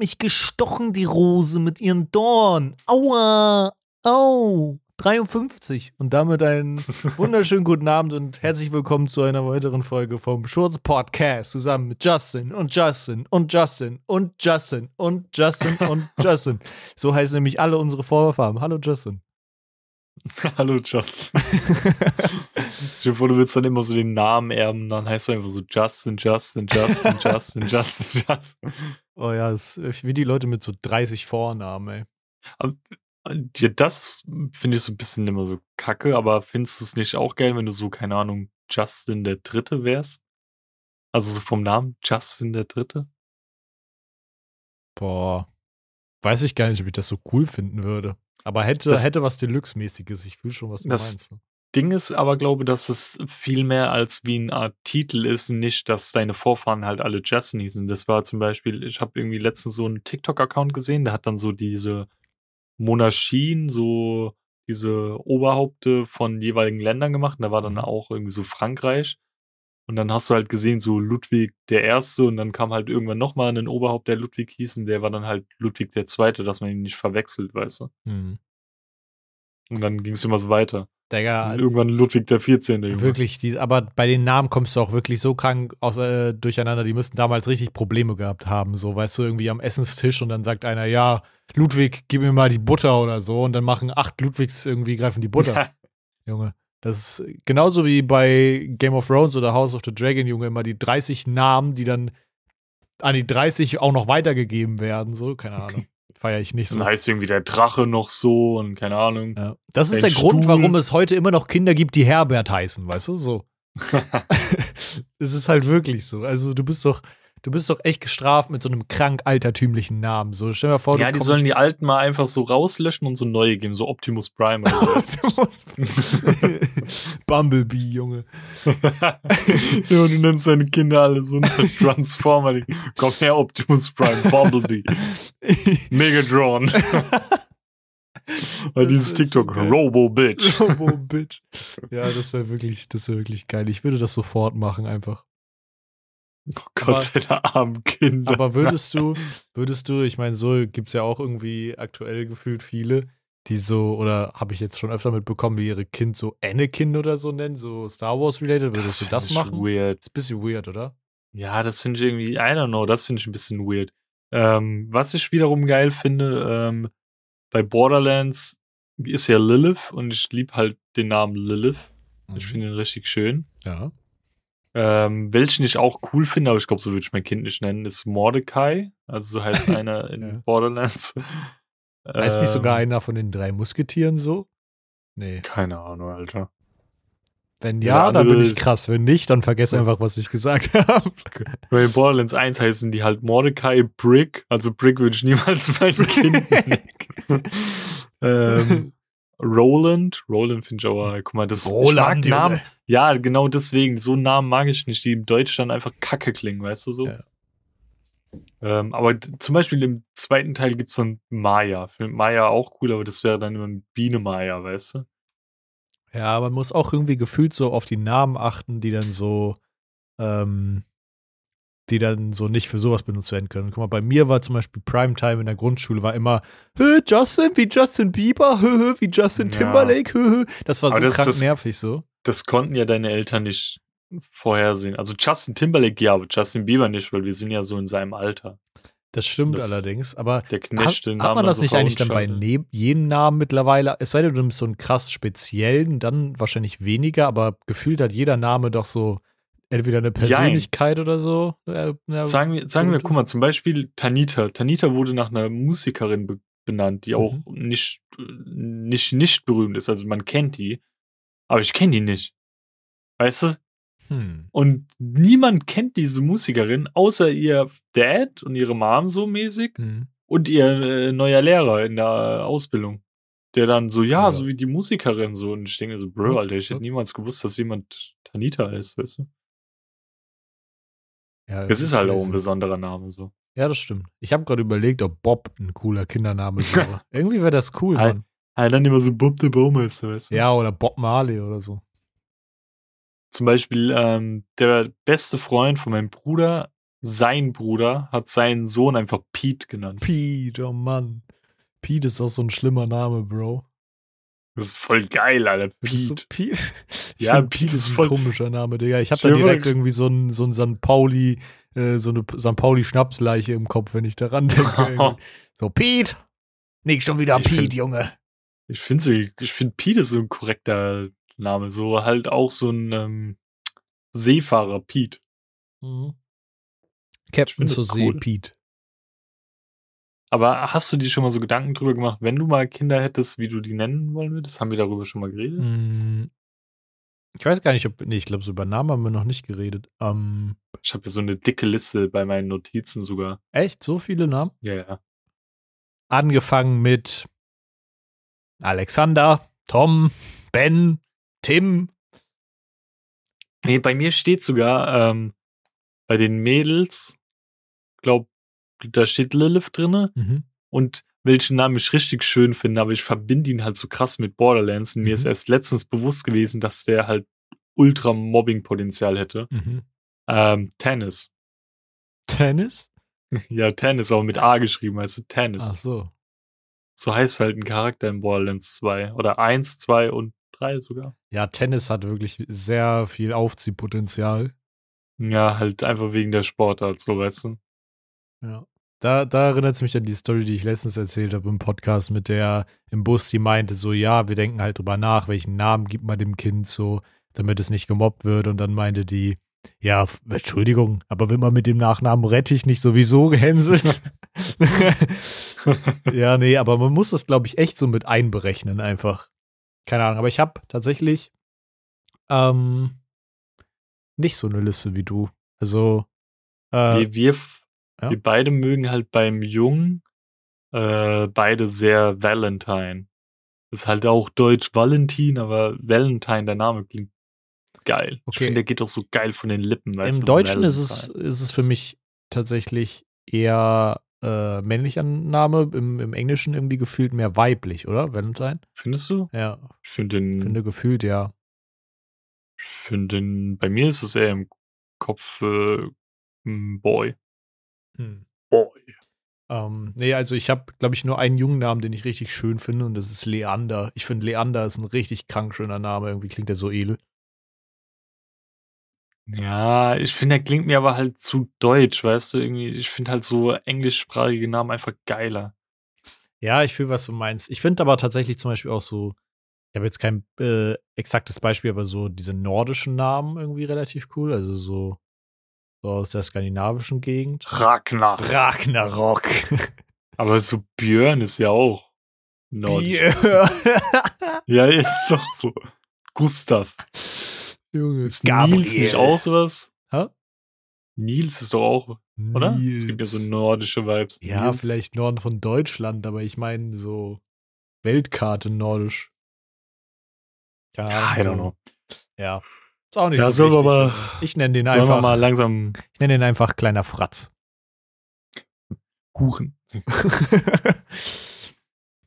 mich gestochen, die Rose mit ihren Dorn. Aua, au. 53. Und damit einen wunderschönen guten Abend und herzlich willkommen zu einer weiteren Folge vom Schurz Podcast zusammen mit Justin und Justin und Justin und Justin und Justin und Justin. So heißen nämlich alle unsere Vorfahren. Hallo Justin. Hallo Justin. Stell dir vor, du willst dann immer so den Namen erben, dann heißt du einfach so Justin, Justin, Justin, Justin, Justin, Justin. Oh ja, das wie die Leute mit so 30 Vornamen, ey. Aber, ja, das finde ich so ein bisschen immer so kacke, aber findest du es nicht auch geil, wenn du so, keine Ahnung, Justin der Dritte wärst? Also so vom Namen Justin der Dritte? Boah. Weiß ich gar nicht, ob ich das so cool finden würde. Aber hätte, Das- hätte was Deluxe-mäßiges. Ich fühle schon, was du Das- meinst. Ne? Ding ist aber, glaube dass es viel mehr als wie eine Art Titel ist, nicht, dass deine Vorfahren halt alle Justin hießen. Das war zum Beispiel, ich habe irgendwie letztens so einen TikTok-Account gesehen, der hat dann so diese Monarchien, so diese Oberhaupte von jeweiligen Ländern gemacht. Und da war dann Mhm. auch irgendwie so Frankreich. Und dann hast du halt gesehen, so Ludwig der Erste und dann kam halt irgendwann nochmal ein Oberhaupt, der Ludwig hieß und der war dann halt Ludwig der Zweite, dass man ihn nicht verwechselt, weißt du. Hm. Und dann ging es immer so weiter. Digga, irgendwann Ludwig der 14. Junge. Wirklich, die, aber bei den Namen kommst du auch wirklich so krank aus, äh, durcheinander. Die müssten damals richtig Probleme gehabt haben. So, weißt du, irgendwie am Essenstisch und dann sagt einer, ja, Ludwig, gib mir mal die Butter oder so. Und dann machen acht Ludwigs irgendwie, greifen die Butter. Junge. Das ist genauso wie bei Game of Thrones oder House of the Dragon, Junge, immer die 30 Namen, die dann an die 30 auch noch weitergegeben werden. So, keine Ahnung. Feier ich nicht so. Dann heißt irgendwie der Drache noch so und keine Ahnung. Ja. Das ist der Grund, Stuhl. warum es heute immer noch Kinder gibt, die Herbert heißen, weißt du? So. Es ist halt wirklich so. Also du bist doch, du bist doch echt gestraft mit so einem krank altertümlichen Namen. So, stell dir vor, ja, du die sollen die alten mal einfach so rauslöschen und so neue geben, so Optimus Prime musst Bumblebee, Junge. ja, du nennst deine Kinder alle so eine Transformer. Die, Komm her, Optimus Prime, Bumblebee, Megatron. Das dieses TikTok, so geil. Robo Bitch. Robo Bitch. Ja, das wäre wirklich, das wäre wirklich geil. Ich würde das sofort machen einfach. Oh Gott, deine armen Kinder. Aber würdest du, würdest du, ich meine, so gibt es ja auch irgendwie aktuell gefühlt viele, die so, oder habe ich jetzt schon öfter mitbekommen, wie ihre Kind so Anakin oder so nennen, so Star Wars related, würdest du find das ich machen? Weird. ist ein bisschen weird, oder? Ja, das finde ich irgendwie, I don't know, das finde ich ein bisschen weird. Ähm, was ich wiederum geil finde, ähm, bei Borderlands ist ja Lilith und ich liebe halt den Namen Lilith. Ich Mhm. finde ihn richtig schön. Ja. Ähm, welchen ich auch cool finde, aber ich glaube, so würde ich mein Kind nicht nennen, ist Mordecai. Also so heißt einer in Ja. Borderlands. Heißt nicht sogar Ähm, einer von den drei Musketieren so? Nee. Keine Ahnung, Alter. Wenn Ja, ja, dann bin ich krass. Wenn nicht, dann vergess einfach, was ich gesagt habe. Bei Borderlands 1 heißen die halt Mordecai Brick. Also Brick würde ich niemals mein Kind nennen. ähm, Roland. Roland finde ich aber, guck mal, das ich mag Namen. Ja, genau deswegen. So einen Namen mag ich nicht, die im Deutsch dann einfach kacke klingen, weißt du so? Ja. Ähm, aber zum Beispiel im zweiten Teil gibt es dann Maya. Ich finde Maya auch cool, aber das wäre dann immer ein Biene Maya, weißt du? Ja, man muss auch irgendwie gefühlt so auf die Namen achten, die dann so, ähm, die dann so nicht für sowas benutzt werden können. Guck mal, bei mir war zum Beispiel Primetime in der Grundschule war immer, hö, Justin wie Justin Bieber, hö, hö, wie Justin Ja. Timberlake, hö, hö. Das war so das- krank das- nervig so. Das konnten ja deine Eltern nicht vorhersehen. Also Justin Timberlake ja, aber Justin Bieber nicht, weil wir sind ja so in seinem Alter. Das stimmt Das- allerdings, aber Der hat, Knecht hat man das nicht eigentlich dann bei ne jedem Namen mittlerweile? Es sei denn, du nimmst so einen krass speziellen, dann wahrscheinlich weniger, aber gefühlt hat jeder Name doch so entweder eine Persönlichkeit oder so. Äh, ja, Sagen wir, sagen wir, guck mal, zum Beispiel Tanita. Tanita wurde nach einer Musikerin be benannt, die auch Mhm. nicht, nicht, nicht berühmt ist. Also man kennt die, aber ich kenne die nicht. Weißt du? hm. Und niemand kennt diese Musikerin, außer ihr Dad und ihre Mom so mäßig Hm. und ihr äh, neuer Lehrer in der Ausbildung. Der dann so, ja, Ja. so wie die Musikerin so. Und ich denke so, Bro, Alter, ich hätte niemals gewusst, dass jemand Tanita ist, weißt du? Ja, Es ist halt auch ein besonderer Name so. Ja, das stimmt. Ich habe gerade überlegt, ob Bob ein cooler Kindername wäre. Irgendwie wäre das cool. Mann. Halt dann immer so Bob der Baumeister, weißt du? Ja, oder Bob Marley oder so. Zum Beispiel ähm, der beste Freund von meinem Bruder sein Bruder hat seinen Sohn einfach Pete genannt. Pete, oh Mann. Pete ist doch so ein schlimmer Name, Bro. Das ist voll geil, Alter. Findest du Pete. Ja, find, Pete ist ist ein voll- komischer Name, Digga. Ich habe Stell da direkt irgendwie so ein, so ein St. Pauli, äh, so eine St. Pauli-Schnapsleiche im Kopf, wenn ich daran denke. so, Pete! Nicht schon wieder Ich Pete, find- Junge. Ich finde so, ich finde Pete ist so ein korrekter Name. So halt auch so ein ähm, Seefahrer Pete. Mhm. Captain zur das See, cool. Pete. Aber hast du dir schon mal so Gedanken drüber gemacht, wenn du mal Kinder hättest, wie du die nennen wollen würdest? Haben wir darüber schon mal geredet? Mm, Ich weiß gar nicht, ob. Nee, ich glaube, so über Namen haben wir noch nicht geredet. Ähm, Ich habe ja so eine dicke Liste bei meinen Notizen sogar. echt? So viele Namen? Ja, ja. Angefangen mit Alexander, Tom, Ben, Tim. Nee, bei mir steht sogar ähm, bei den Mädels, glaub, da steht Lilith drinne Mhm. und welchen Namen ich richtig schön finde, aber ich verbinde ihn halt so krass mit Borderlands und mir Mhm. ist erst letztens bewusst gewesen, dass der halt ultra Mobbing-Potenzial hätte. Mhm. Ähm, Tennis. Tennis? Ja, Tennis, aber mit A geschrieben, also Tennis. Ach so. So heißt halt ein Charakter in Borderlands 2. Oder 1, 2 und 3 sogar. Ja, Tennis hat wirklich sehr viel Aufziehpotenzial. Ja, halt einfach wegen der Sportart, so weißt du. Ja. Da, da erinnert es mich an die Story, die ich letztens erzählt habe im Podcast mit der im Bus, die meinte so, ja, wir denken halt drüber nach, welchen Namen gibt man dem Kind so, damit es nicht gemobbt wird. Und dann meinte die, ja, Entschuldigung, aber wenn man mit dem Nachnamen Rettich nicht sowieso gehänselt. ja, nee, aber man muss das, glaube ich, echt so mit einberechnen einfach. Keine Ahnung, aber ich habe tatsächlich ähm, nicht so eine Liste wie du. Also, äh, wir, wir, ja. wir beide mögen halt beim Jungen äh, beide sehr Valentine. Ist halt auch Deutsch Valentin, aber Valentine, der Name klingt geil. Ich Okay. finde, der geht doch so geil von den Lippen. Weißt Im du, Deutschen ist es, ist es für mich tatsächlich eher äh, männlicher Name, im, im Englischen irgendwie gefühlt mehr weiblich, oder? Valentine? Findest du? Ja, Ich finde den, finde gefühlt ja. ich finde den, bei mir ist es eher im Kopf äh, ein Boy. Boy. Ähm, nee, also ich habe, glaube ich, nur einen jungen Namen, den ich richtig schön finde und das ist Leander. Ich finde, Leander ist ein richtig krank schöner Name. Irgendwie klingt der so edel. Ja, ich finde, der klingt mir aber halt zu deutsch, weißt du, irgendwie, ich finde halt so englischsprachige Namen einfach geiler. Ja, ich fühle, was du meinst. Ich finde aber tatsächlich zum Beispiel auch so, ich habe jetzt kein äh, exaktes Beispiel, aber so diese nordischen Namen irgendwie relativ cool. Also so, so aus der skandinavischen Gegend. Ragnar. Ragnarok. Aber so Björn ist ja auch nordisch. Björn. Ja, ist doch so. Gustav. Junge, Ist Nils nicht auch sowas? Hä? Nils ist doch auch, oder? Nils. Es gibt ja so nordische Vibes. Ja, Nils. vielleicht Norden von Deutschland, aber ich meine so Weltkarte nordisch. Keine Ja, I don't know. Ja. Ist auch nicht Ja, so wichtig. mal- ich nenne den einfach, mal langsam ich nenne den einfach kleiner Fratz. Kuchen.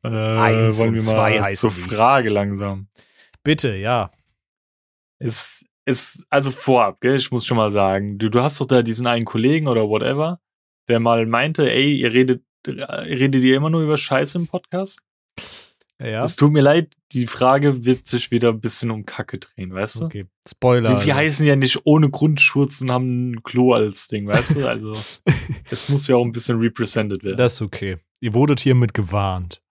Äh, Eins wollen wir zwei mal heißen zur. Frage langsam. Bitte, ja. Es ist, also vorab, gell, ich muss schon mal sagen, du, du hast doch da diesen einen Kollegen oder whatever, der mal meinte, ey, ihr redet, redet ihr immer nur über Scheiße im Podcast? Ja. Es tut mir leid, die Frage wird sich wieder ein bisschen um Kacke drehen, weißt du? Okay. Spoiler. Wir, wir heißen ja nicht ohne Grund Schurz und haben ein Klo als Ding, weißt du? Also, es muss ja auch ein bisschen represented werden. das ist okay. Ihr wurdet hiermit gewarnt.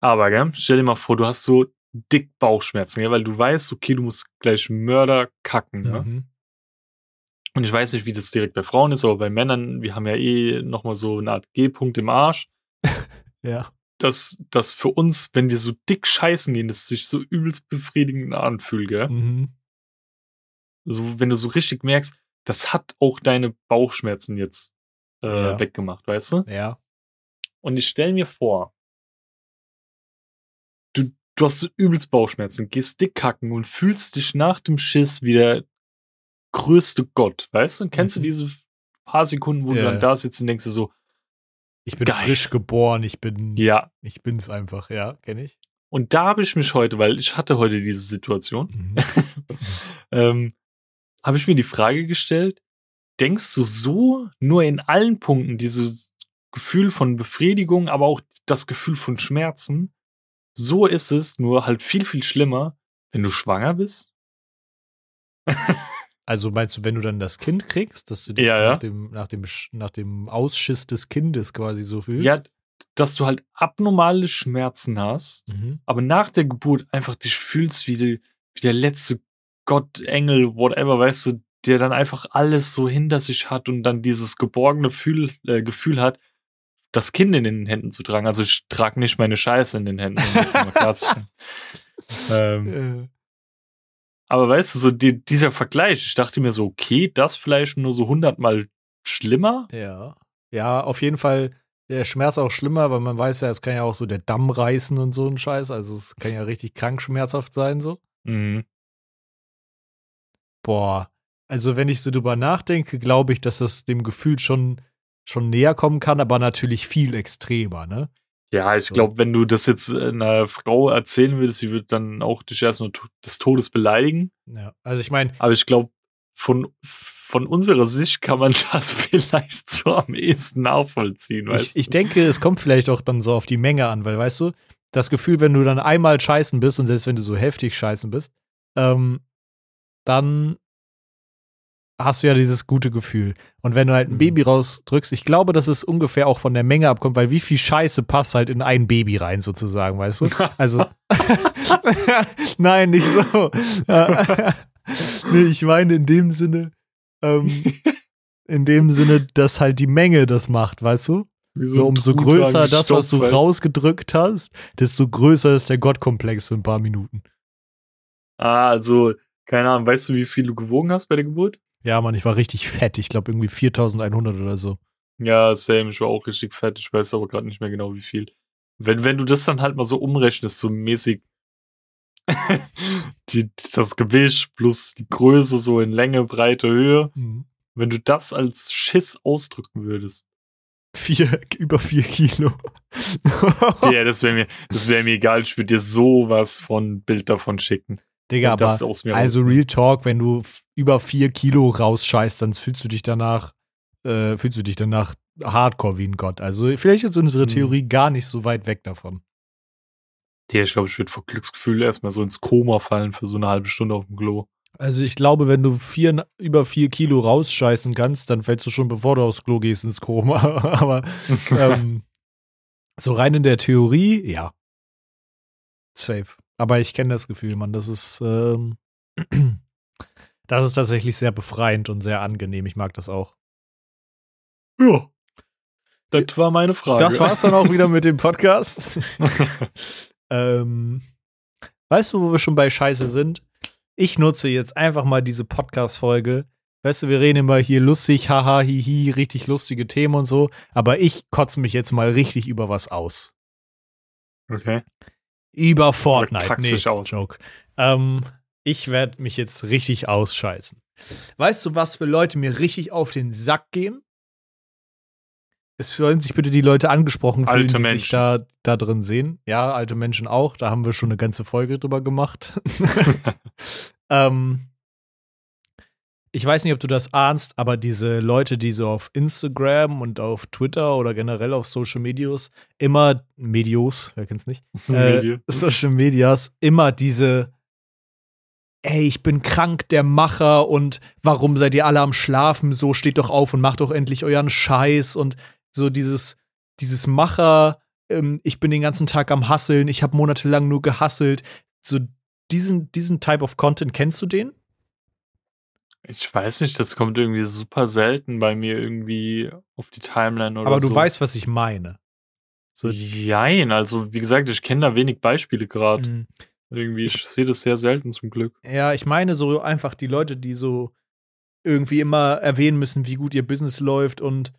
Aber, gell, stell dir mal vor, du hast so dick Bauchschmerzen, gell, weil du weißt, okay, du musst gleich Mörder kacken, ne? Mhm. Und ich weiß nicht, wie das direkt bei Frauen ist, aber bei Männern, wir haben ja eh nochmal so eine Art G-Punkt im Arsch, Ja. Dass das für uns, wenn wir so dick scheißen gehen, das sich so übelst befriedigend anfühlt, gell? Mhm. So, wenn du so richtig merkst, das hat auch deine Bauchschmerzen jetzt äh, Ja. weggemacht, weißt du? Ja. Und ich stell mir vor, du, du hast so übelst Bauchschmerzen, gehst dick kacken und fühlst dich nach dem Schiss wie der größte Gott, weißt du? Kennst Mhm. du diese paar Sekunden, wo Ja, du dann ja. da sitzt und denkst dir so, Ich bin Geil. frisch geboren, ich bin, ja. ich bin's einfach, ja, kenne ich. Und da habe ich mich heute, weil ich hatte heute diese Situation, Mhm. ähm, habe ich mir die Frage gestellt, denkst du so nur in allen Punkten dieses Gefühl von Befriedigung, aber auch das Gefühl von Schmerzen. So ist es, nur halt viel, viel schlimmer, wenn du schwanger bist. Also meinst du, wenn du dann das Kind kriegst, dass du dich Ja, nach, ja. Dem, nach, dem, nach dem Ausschiss des Kindes quasi so fühlst? Ja, dass du halt abnormale Schmerzen hast, Mhm. aber nach der Geburt einfach dich fühlst wie, die, wie der letzte Gott, Engel, whatever, weißt du, der dann einfach alles so hinter sich hat und dann dieses geborgene Gefühl, äh, Gefühl hat, das Kind in den Händen zu tragen. Also ich trage nicht meine Scheiße in den Händen, um das mal klarzustellen. ähm, Äh, aber weißt du, so die, dieser Vergleich, ich dachte mir so, okay, das vielleicht nur so hundertmal schlimmer. ja. Ja, auf jeden Fall der Schmerz auch schlimmer, weil man weiß ja, es kann ja auch so der Damm reißen und so ein Scheiß. Also es kann ja richtig krank schmerzhaft sein, so. Mhm. Boah. Also wenn ich so drüber nachdenke, glaube ich, dass das dem Gefühl schon, schon näher kommen kann, aber natürlich viel extremer, ne? Ja, ich So. glaube, wenn du das jetzt einer Frau erzählen würdest, sie wird dann auch dich erstmal des Todes beleidigen. Ja. Also ich meine, Aber ich glaube, von, von unserer Sicht kann man das vielleicht so am ehesten nachvollziehen, weißt Ich, ich denke, es kommt vielleicht auch dann so auf die Menge an, weil, weißt du, das Gefühl, wenn du dann einmal scheißen bist und selbst wenn du so heftig scheißen bist, ähm, dann hast du ja dieses gute Gefühl. Und wenn du halt ein Mhm. Baby rausdrückst, ich glaube, dass es ungefähr auch von der Menge abkommt, weil wie viel Scheiße passt halt in ein Baby rein, sozusagen, weißt du? Also, nein, nicht so. Nee, ich meine in dem Sinne, ähm, in dem Sinne, dass halt die Menge das macht, weißt du? So, ein umso größer das, was du rausgedrückt hast, desto größer ist der Gottkomplex für ein paar Minuten. Ah, also, keine Ahnung, weißt du, wie viel du gewogen hast bei der Geburt? Ja, Mann, ich war richtig fett. Ich glaube irgendwie 4100 oder so. Ja, same, ich war auch richtig fett, ich weiß aber gerade nicht mehr genau, wie viel. Wenn, wenn du das dann halt mal so umrechnest, so mäßig die, das Gewicht plus die Größe so in Länge, Breite, Höhe, wenn du das als Schiss ausdrücken würdest, Vier, über vier Kilo. ja, das wäre mir, das wäre mir egal, ich würde dir sowas von Bild davon schicken. Digga, aber also Real Talk, wenn du über vier Kilo rausscheißt, dann fühlst du dich danach, äh, fühlst du dich danach hardcore wie ein Gott. Also vielleicht ist unsere Mhm. Theorie gar nicht so weit weg davon. Ja, ich glaube, ich würde vor Glücksgefühl erstmal so ins Koma fallen für so eine halbe Stunde auf dem Klo. Also ich glaube, wenn du vier, über vier Kilo rausscheißen kannst, dann fällst du schon, bevor du aufs Klo gehst, ins Koma. Aber ähm, so rein in der Theorie, ja. Safe. Aber ich kenne das Gefühl, Mann. Das ist, ähm, das ist tatsächlich sehr befreiend und sehr angenehm. Ich mag das auch. ja. Das war meine Frage. Das war's dann auch wieder mit dem Podcast. ähm, weißt du, wo wir schon bei Scheiße sind? Ich nutze jetzt einfach mal diese Podcast-Folge. Weißt du, wir reden immer hier lustig, haha, hihi, richtig lustige Themen und so. Aber ich kotze mich jetzt mal richtig über was aus. okay. Über Fortnite. kackst Nee, aus. Joke. Ähm, ich werde mich jetzt richtig ausscheißen. Weißt du, was für Leute mir richtig auf den Sack gehen? Es sollen sich bitte die Leute angesprochen fühlen, Alte die sich Menschen. da, da drin sehen. Ja, alte Menschen auch. Da haben wir schon eine ganze Folge drüber gemacht. ähm, ich weiß nicht, ob du das ahnst, aber diese Leute, die so auf Instagram und auf Twitter oder generell auf Social Medios immer, Medios, wer kennt's nicht? äh, Medien. Social Medias immer diese Ey, ich bin krank, der Macher und warum seid ihr alle am Schlafen? So steht doch auf und macht doch endlich euren Scheiß und so dieses dieses Macher, ähm, ich bin den ganzen Tag am Hasseln, ich habe monatelang nur gehasselt. So diesen diesen Type of Content kennst du den? Ich weiß nicht, das kommt irgendwie super selten bei mir irgendwie auf die Timeline oder Aber so. du weißt, was ich meine. So Jein, also wie gesagt, ich kenne da wenig Beispiele gerade. Mhm. Irgendwie, ich sehe das sehr selten zum Glück. Ja, ich meine so einfach die Leute, die so irgendwie immer erwähnen müssen, wie gut ihr Business läuft und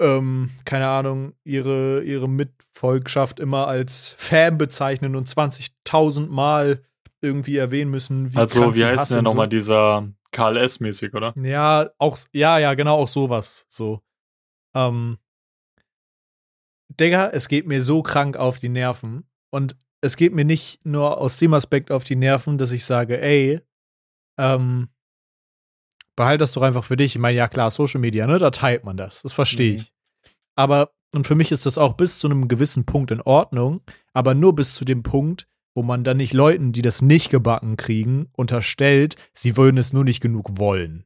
ähm, keine Ahnung, ihre, ihre Mitvolkschaft immer als Fan bezeichnen und 20.000 Mal irgendwie erwähnen müssen, wie also, wie heißt denn so. nochmal dieser KLS-mäßig, oder? Ja, auch, ja, ja, genau, auch sowas. So. Ähm, Digga, es geht mir so krank auf die Nerven. Und es geht mir nicht nur aus dem Aspekt auf die Nerven, dass ich sage, ey, ähm, behalt das doch einfach für dich. Ich meine, ja klar, Social Media, ne, da teilt man das. Das verstehe Mhm. ich. Aber, und für mich ist das auch bis zu einem gewissen Punkt in Ordnung, aber nur bis zu dem Punkt, wo man dann nicht Leuten, die das nicht gebacken kriegen, unterstellt, sie würden es nur nicht genug wollen.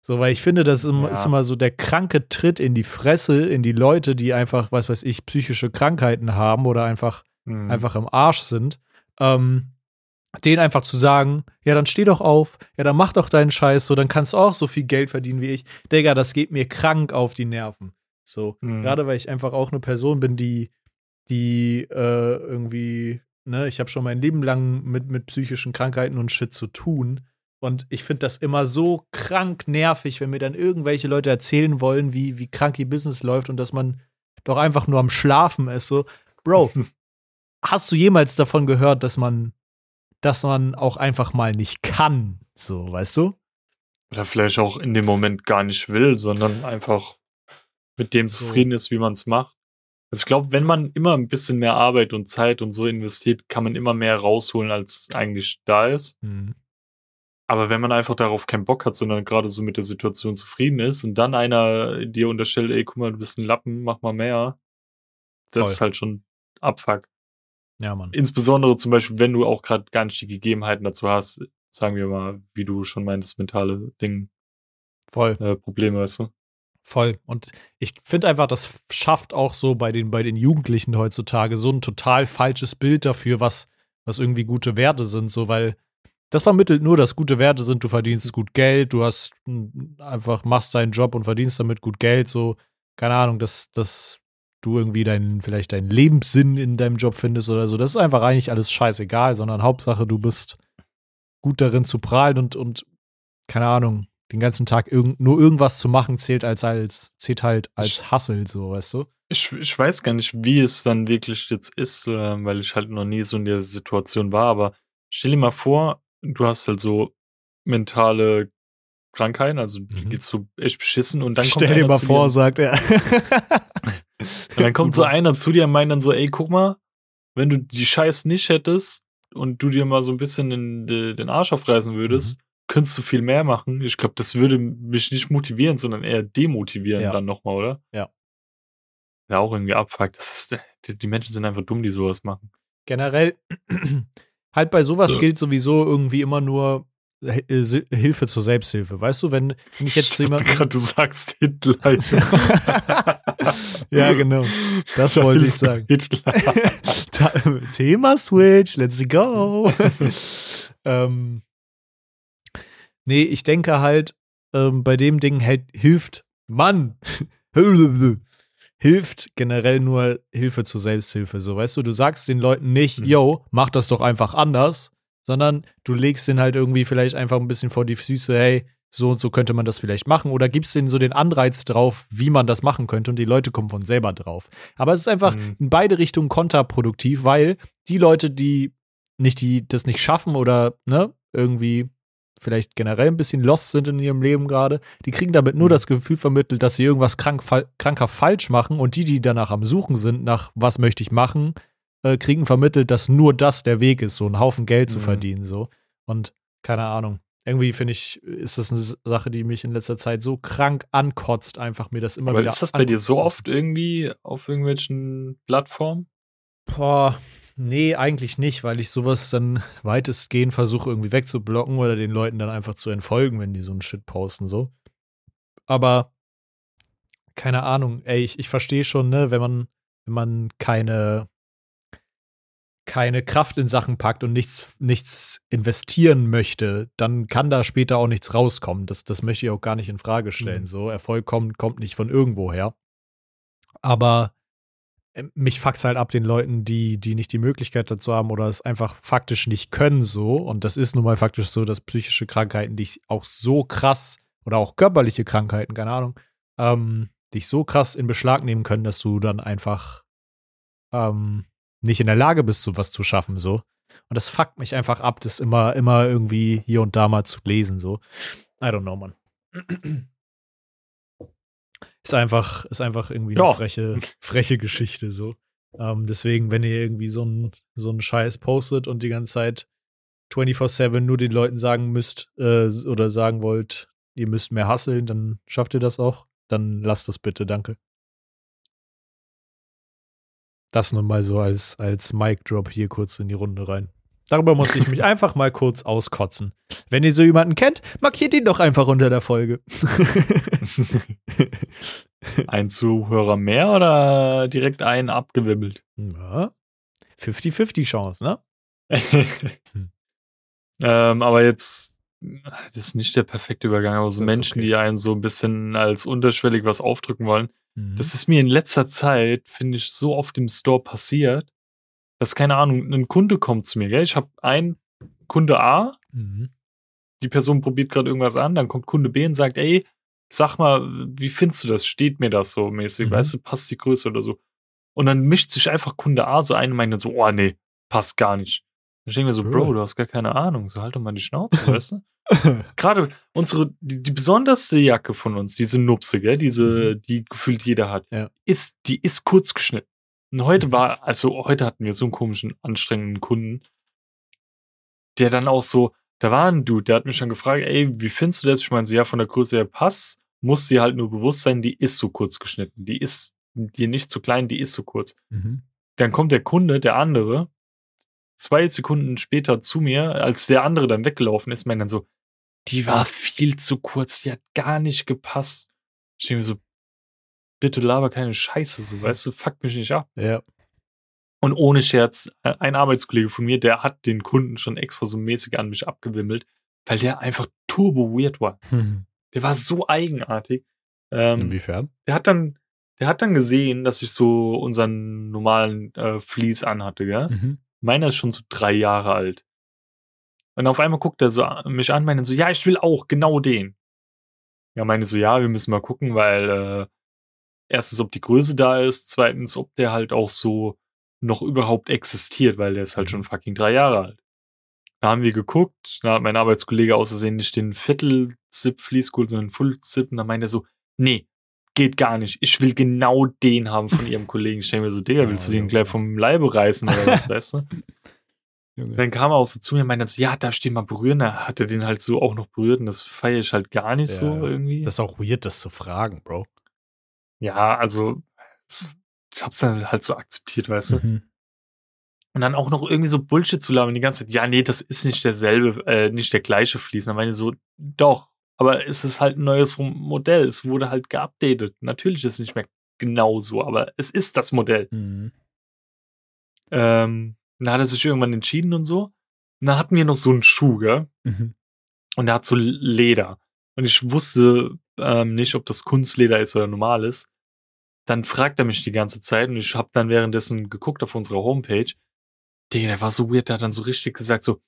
So, weil ich finde, das ist immer- Ja. ist immer so der kranke Tritt in die Fresse, in die Leute, die einfach, was weiß ich, psychische Krankheiten haben oder einfach Mhm. einfach im Arsch sind, ähm, denen einfach zu sagen, ja, dann steh doch auf, ja, dann mach doch deinen Scheiß, so, dann kannst du auch so viel Geld verdienen wie ich. Digga, das geht mir krank auf die Nerven. So, Mhm. gerade weil ich einfach auch eine Person bin, die, die äh, irgendwie, ne, ich habe schon mein Leben lang mit, mit psychischen Krankheiten und Shit zu tun. Und ich finde das immer so krank nervig, wenn mir dann irgendwelche Leute erzählen wollen, wie, wie krank ihr Business läuft und dass man doch einfach nur am Schlafen ist. So, Bro, hast du jemals davon gehört, dass man, dass man auch einfach mal nicht kann? So, weißt du? Oder vielleicht auch in dem Moment gar nicht will, sondern einfach mit dem So. zufrieden ist, wie man es macht. Also ich glaube, wenn man immer ein bisschen mehr Arbeit und Zeit und so investiert, kann man immer mehr rausholen, als eigentlich da ist. Hm. Aber wenn man einfach darauf keinen Bock hat, sondern gerade so mit der Situation zufrieden ist und dann einer dir unterstellt, ey, guck mal, du bist ein Lappen, mach mal mehr, das Voll. ist halt schon Abfuck. Ja, Mann. Insbesondere zum Beispiel, wenn du auch gerade gar nicht die Gegebenheiten dazu hast, sagen wir mal, wie du schon meintest, mentale Ding, Voll. äh, Probleme, weißt du? Voll. Und ich finde einfach, das schafft auch so bei den, bei den Jugendlichen heutzutage so ein total falsches Bild dafür, was, was irgendwie gute Werte sind, so, weil das vermittelt nur, dass gute Werte sind, du verdienst gut Geld, du hast einfach, machst deinen Job und verdienst damit gut Geld, so, keine Ahnung, dass, dass du irgendwie deinen, vielleicht deinen Lebenssinn in deinem Job findest oder so. Das ist einfach eigentlich alles scheißegal, sondern Hauptsache, du bist gut darin zu prahlen und, und keine Ahnung, den ganzen Tag irgend, nur irgendwas zu machen, zählt als, als, zählt halt als Hustle, so, weißt du? Ich, ich weiß gar nicht, wie es dann wirklich jetzt ist, äh, weil ich halt noch nie so in der Situation war, aber stell dir mal vor, du hast halt so mentale Krankheiten, also dir Mhm. geht's so echt beschissen und dann kommt Stell dir einer mal vor, dir, sagt er. und dann kommt so einer zu dir und meint dann so, ey, guck mal, wenn du die Scheiß nicht hättest und du dir mal so ein bisschen den, den den Arsch aufreißen würdest, könntest du viel mehr machen. Ich glaube, das würde mich nicht motivieren, sondern eher demotivieren Ja. dann nochmal, oder? Ja. Ja, auch irgendwie abfuckt. Das ist, die, Menschen sind einfach dumm, die sowas machen. Generell, halt bei sowas So. gilt sowieso irgendwie immer nur äh, Si- Hilfe zur Selbsthilfe. Weißt du, wenn wenn ich jetzt zu jemandem. grad, du sagst Hitler. Ja, genau. Das wollte ich sagen. Hitler. Thema Switch, let's go. ähm, nee, ich denke halt, ähm, bei dem Ding hält, hilft, Mann, hilft generell nur Hilfe zur Selbsthilfe. So, weißt du, du sagst den Leuten nicht, Mhm. yo, mach das doch einfach anders, sondern du legst den halt irgendwie vielleicht einfach ein bisschen vor die Füße, hey, so und so könnte man das vielleicht machen oder gibst denen so den Anreiz drauf, wie man das machen könnte und die Leute kommen von selber drauf. Aber es ist einfach Mhm. in beide Richtungen kontraproduktiv, weil die Leute, die nicht die das nicht schaffen oder ne, irgendwie vielleicht generell ein bisschen lost sind in ihrem Leben gerade, die kriegen damit nur Mhm. das Gefühl vermittelt, dass sie irgendwas krank, kranker falsch machen und die, die danach am Suchen sind, nach was möchte ich machen, äh, kriegen vermittelt, dass nur das der Weg ist, so einen Haufen Geld zu Mhm. verdienen, so. Und keine Ahnung. Irgendwie finde ich, ist das eine Sache, die mich in letzter Zeit so krank ankotzt, einfach mir das immer Aber wieder ist das bei dir so zu oft irgendwie auf irgendwelchen Plattformen? Boah, nee, eigentlich nicht, weil ich sowas dann weitestgehend versuche irgendwie wegzublocken oder den Leuten dann einfach zu entfolgen, wenn die so einen Shit posten, so. Aber keine Ahnung, ey, ich, ich verstehe schon, ne, wenn man, wenn man keine, keine Kraft in Sachen packt und nichts, nichts investieren möchte, dann kann da später auch nichts rauskommen. Das, das möchte ich auch gar nicht in Frage stellen. Mhm. So, Erfolg kommt, kommt nicht von irgendwoher. Aber äh, mich fuckt's halt ab den Leuten, die, die nicht die Möglichkeit dazu haben oder es einfach faktisch nicht können so. Und das ist nun mal faktisch so, dass psychische Krankheiten dich auch so krass oder auch körperliche Krankheiten, keine Ahnung, ähm, dich so krass in Beschlag nehmen können, dass du dann einfach ähm, nicht in der Lage bist, sowas zu schaffen, so. Und das fuckt mich einfach ab, das immer, immer irgendwie hier und da mal zu lesen, so. I don't know, man. Ist einfach, ist einfach irgendwie eine Ja. freche, freche Geschichte, so. Ähm, deswegen, wenn ihr irgendwie so einen so einen Scheiß postet und die ganze Zeit 24-7 nur den Leuten sagen müsst äh, oder sagen wollt, ihr müsst mehr hasseln, dann schafft ihr das auch. Dann lasst das bitte, danke. Das nun mal so als, als Mic-Drop hier kurz in die Runde rein. Darüber muss ich mich einfach mal kurz auskotzen. Wenn ihr so jemanden kennt, markiert ihn doch einfach unter der Folge. ein Zuhörer mehr oder direkt einen abgewibbelt? Ja. 50-50 Chance, ne? hm. ähm, aber jetzt, das ist nicht der perfekte Übergang, aber so Menschen, okay. die einen so ein bisschen als unterschwellig was aufdrücken wollen, mhm. das ist mir in letzter Zeit, finde ich, so oft im Store passiert, dass, keine Ahnung, ein Kunde kommt zu mir, gell? Ich habe einen Kunde A, mhm. die Person probiert gerade irgendwas an, dann kommt Kunde B und sagt, ey, sag mal, wie findest du das? Steht mir das so mäßig? Mhm. Weißt du, passt die Größe oder so? Und dann mischt sich einfach Kunde A so ein und meint dann so, oh nee, passt gar nicht. Dann denke ich mir so, Bro, du hast gar keine Ahnung, so halt doch mal die Schnauze, weißt du? Gerade unsere, die, die, besonderste Jacke von uns, diese Nupse, gell, diese, mhm. die gefühlt jeder hat, ja. ist, die ist kurz geschnitten. Und heute war, also heute hatten wir so einen komischen, anstrengenden Kunden, der dann auch so, da war ein Dude, der hat mich schon gefragt, ey, wie findest du das? Ich meine so, ja, von der Größe her passt, muss dir halt nur bewusst sein, die ist so kurz geschnitten. Die ist dir nicht zu klein, die ist so kurz. Mhm. Dann kommt der Kunde, der andere, zwei Sekunden später zu mir, als der andere dann weggelaufen ist, meint dann so, die war viel zu kurz, die hat gar nicht gepasst. Ich denke mir so, bitte laber keine Scheiße, so, weißt du, fuck mich nicht ab. Ja. Und ohne Scherz, äh, ein Arbeitskollege von mir, der hat den Kunden schon extra so mäßig an mich abgewimmelt, weil der einfach turbo weird war. Hm. Der war so eigenartig. Ähm, Inwiefern? Der hat dann, der hat dann gesehen, dass ich so unseren normalen äh, Fleece anhatte, gell? Mhm. Meiner ist schon so drei Jahre alt. Und auf einmal guckt er so mich an, meinte so, ja, ich will auch genau den. Ja, meine so, ja, wir müssen mal gucken, weil äh, erstens, ob die Größe da ist, zweitens, ob der halt auch so noch überhaupt existiert, weil der ist halt schon fucking drei Jahre alt. Da haben wir geguckt, da hat mein Arbeitskollege außersehen nicht den Viertel-Zip geholt, sondern Full-Zip und da meint er so, nee, geht gar nicht. Ich will genau den haben von ihrem Kollegen. Ich denke mir so, Digga, willst du den gleich vom Leibe reißen oder was, weißt du? Dann kam er auch so zu mir und meinte so, ja, darf ich den mal berühren? Da hat er den halt so auch noch berührt und das feiere ich halt gar nicht ja, so irgendwie. Das ist auch weird, das zu fragen, Bro. Ja, also ich hab's dann halt so akzeptiert, weißt du? Mhm. Und dann auch noch irgendwie so Bullshit zu labern die ganze Zeit. Ja, nee, das ist nicht derselbe, äh, nicht der gleiche Fließen. Dann meine ich so, doch, aber es ist halt ein neues Modell. Es wurde halt geupdatet. Natürlich ist es nicht mehr genau so, aber es ist das Modell. Mhm. Ähm, dann hat er sich irgendwann entschieden und so. Und dann hatten wir noch so einen Schuh, gell? Mhm. Und der hat so Leder. Und ich wusste ähm, nicht, ob das Kunstleder ist oder normales. Dann fragt er mich die ganze Zeit und ich habe dann währenddessen geguckt auf unserer Homepage. Digga, der war so weird, der hat dann so richtig gesagt so,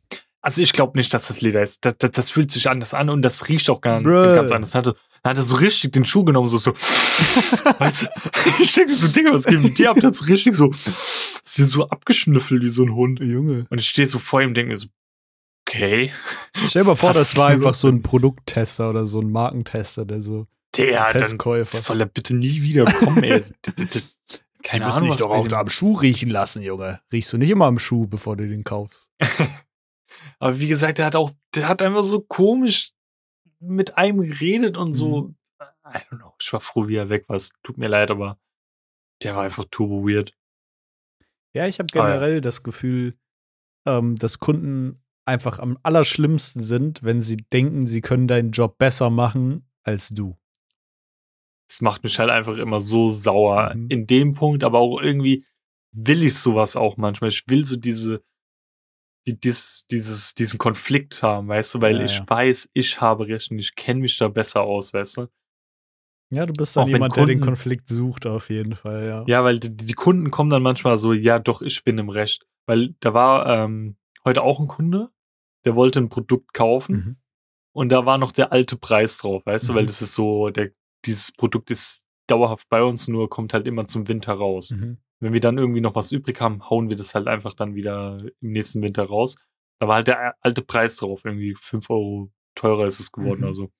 also ich glaube nicht, dass das Leder ist. Das, das, das, fühlt sich anders an und das riecht auch gar, ganz anders. Dann hat, er, dann hat er so richtig den Schuh genommen, so, so. weißt du, ich denke so, Digga, was geht mit dir ab? Der hat so richtig so, ist hier so abgeschnüffelt wie so ein Hund. Junge. Und ich stehe so vor ihm und denke mir so, okay. Stell dir mal vor, das war einfach so ein Produkttester oder so ein Markentester, der so. Der, Testkäufer. Dann soll er bitte nie wieder kommen, ey. Keine die Ahnung. dich doch auch am Schuh riechen lassen, Junge. Riechst du nicht immer am Schuh, bevor du den kaufst. Aber wie gesagt, der hat auch, der hat einfach so komisch mit einem geredet und so. Mhm. I don't know. Ich war froh, wie er weg war. Es tut mir leid, aber der war einfach turbo weird. Ja, ich habe generell ja. das Gefühl, ähm, dass Kunden einfach am allerschlimmsten sind, wenn sie denken, sie können deinen Job besser machen als du. Das macht mich halt einfach immer so sauer. Mhm. In dem Punkt, aber auch irgendwie will ich sowas auch manchmal. Ich will so diese, die, dies, dieses, diesen Konflikt haben, weißt du, weil ja, ich ja. weiß, ich habe recht und ich kenne mich da besser aus, weißt du. Ja, du bist dann jemand, Kunden, der den Konflikt sucht, auf jeden Fall, ja. Ja, weil die, die, Kunden kommen dann manchmal so, ja, doch, ich bin im Recht. Weil da war ähm, heute auch ein Kunde, der wollte ein Produkt kaufen mhm. und da war noch der alte Preis drauf, weißt mhm. du, weil mhm. das ist so, der, dieses Produkt ist dauerhaft bei uns, nur kommt halt immer zum Winter raus. Mhm. Wenn wir dann irgendwie noch was übrig haben, hauen wir das halt einfach dann wieder im nächsten Winter raus. Da war halt der alte Preis drauf, irgendwie 5 Euro teurer ist es geworden, mhm. also.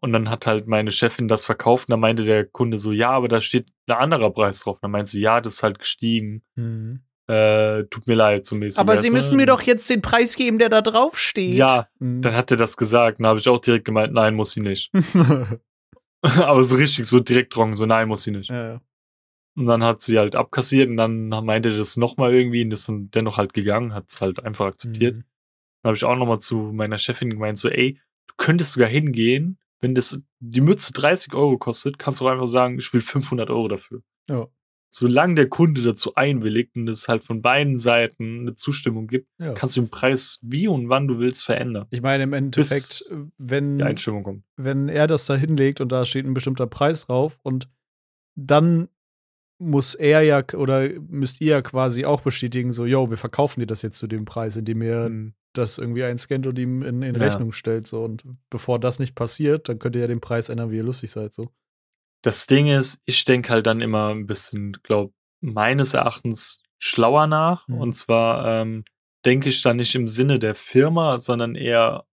Und dann hat halt meine Chefin das verkauft und dann meinte der Kunde so, ja, aber da steht ein anderer Preis drauf. Und dann meinte sie, ja, das ist halt gestiegen. Mhm. Äh, tut mir leid, so mäßig. Aber Sie müssen mir doch jetzt den Preis geben, der da drauf steht. Ja, Mhm. Dann hat er das gesagt, dann habe ich auch direkt gemeint, nein, muss sie nicht. Aber so richtig, so direkt trocken, so nein, muss sie nicht. ja, ja. Und dann hat sie halt abkassiert und dann meinte er das nochmal irgendwie und ist dann dennoch halt gegangen, hat es halt einfach akzeptiert. Mhm. Dann habe ich auch nochmal zu meiner Chefin gemeint, so, ey, du könntest sogar hingehen, wenn das die Mütze 30 Euro kostet, kannst du auch einfach sagen, ich will 500 Euro dafür. Ja. Solange der Kunde dazu einwilligt und es halt von beiden Seiten eine Zustimmung gibt, Ja. kannst du den Preis wie und wann du willst verändern. Ich meine, im Endeffekt, Bis wenn, Die Einstimmung kommt. wenn er das da hinlegt und da steht ein bestimmter Preis drauf und dann muss er ja oder müsst ihr ja quasi auch bestätigen, so, yo, wir verkaufen dir das jetzt zu dem Preis, indem ihr Mhm. das irgendwie einscannt und ihm in, in Ja. Rechnung stellt. So. Und bevor das nicht passiert, dann könnt ihr ja den Preis ändern, wie ihr lustig seid. So. Das Ding ist, ich denke halt dann immer ein bisschen, glaub, meines Erachtens schlauer nach. Mhm. Und zwar ähm, denke ich dann nicht im Sinne der Firma, sondern eher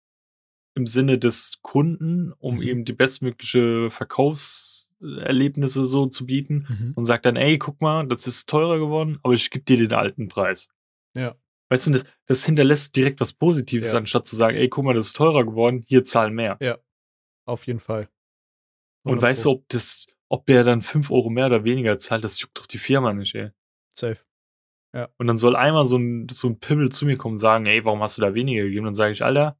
im Sinne des Kunden, um Mhm. eben die bestmögliche Verkaufserlebnisse so zu bieten. Mhm. Und sagt dann, ey, guck mal, das ist teurer geworden, aber ich gebe dir den alten Preis. Ja. Weißt du, das, das hinterlässt direkt was Positives, Ja. anstatt zu sagen, ey, guck mal, das ist teurer geworden, hier zahlen mehr. Auf jeden Fall. Und weißt du, ob das, ob der dann 5 Euro mehr oder weniger zahlt, das juckt doch die Firma nicht, ey. Safe. Und dann soll einmal so ein, so ein Pimmel zu mir kommen und sagen, ey, warum hast du da weniger gegeben? Dann sage ich, Alter,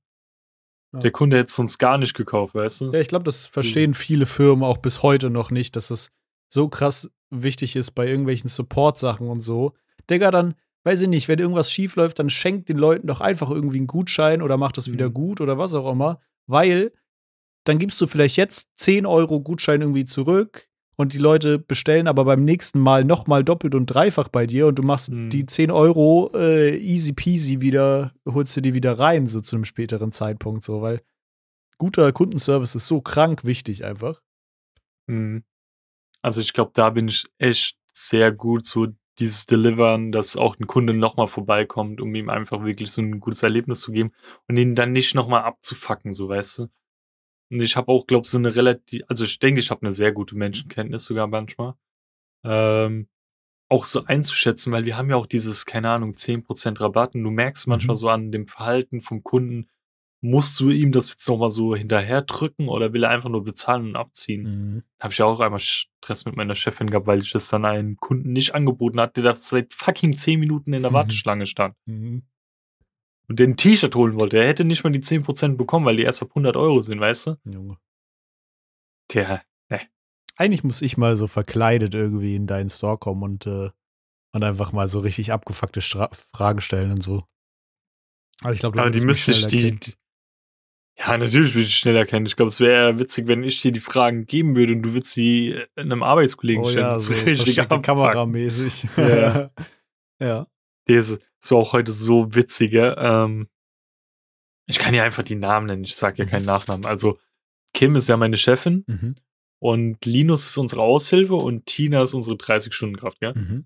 Ja. der Kunde hätte es sonst gar nicht gekauft, weißt du? Ja, ich glaube, das verstehen viele Firmen auch bis heute noch nicht, dass es so krass wichtig ist bei irgendwelchen Support-Sachen und so. Digga, dann, weiß ich nicht, wenn irgendwas schief läuft, dann schenkt den Leuten doch einfach irgendwie einen Gutschein oder macht das wieder Mhm. gut oder was auch immer, weil dann gibst du vielleicht jetzt 10 Euro Gutschein irgendwie zurück und die Leute bestellen aber beim nächsten Mal nochmal doppelt und dreifach bei dir und du machst Mhm. die 10 Euro äh, easy peasy wieder, holst du die wieder rein, so zu einem späteren Zeitpunkt, so, weil guter Kundenservice ist so krank wichtig einfach. Mhm. Also ich glaube, da bin ich echt sehr gut, so dieses Delivern, dass auch ein Kunde nochmal vorbeikommt, um ihm einfach wirklich so ein gutes Erlebnis zu geben und ihn dann nicht nochmal abzufacken, so weißt du. Und ich habe auch, glaube so eine relativ, also ich denke, ich habe eine sehr gute Menschenkenntnis sogar manchmal. Ähm, auch so einzuschätzen, weil wir haben ja auch dieses, keine Ahnung, 10% Rabatt und du merkst manchmal Mhm. so an dem Verhalten vom Kunden, musst du ihm das jetzt nochmal so hinterher drücken oder will er einfach nur bezahlen und abziehen? Mhm. habe ich ja auch einmal Stress mit meiner Chefin gehabt, weil ich das dann einem Kunden nicht angeboten hatte, der seit fucking 10 Minuten in der Mhm. Warteschlange stand Mhm. Und den ein T-Shirt holen wollte. Er hätte nicht mal die 10% bekommen, weil die erst ab 100 Euro sind, weißt du? Junge. Der, Eigentlich muss ich mal so verkleidet irgendwie in deinen Store kommen und, äh, und einfach mal so richtig abgefuckte Stra Fragen stellen und so. Aber ich glaube, aber die müsste ich die, die. Ja, natürlich würde ich schneller erkennen. Ich glaube, es wäre witzig, wenn ich dir die Fragen geben würde und du würdest sie äh, einem Arbeitskollegen Oh stellen. ja, so richtig. Kameramäßig. Ja. ja. Der ist, war auch heute so witziger. Ähm, ich kann ja einfach die Namen nennen. Ich sage ja keinen Nachnamen. Also, Kim ist ja meine Chefin. Mhm. Und Linus ist unsere Aushilfe und Tina ist unsere 30-Stunden-Kraft, ja? Mhm.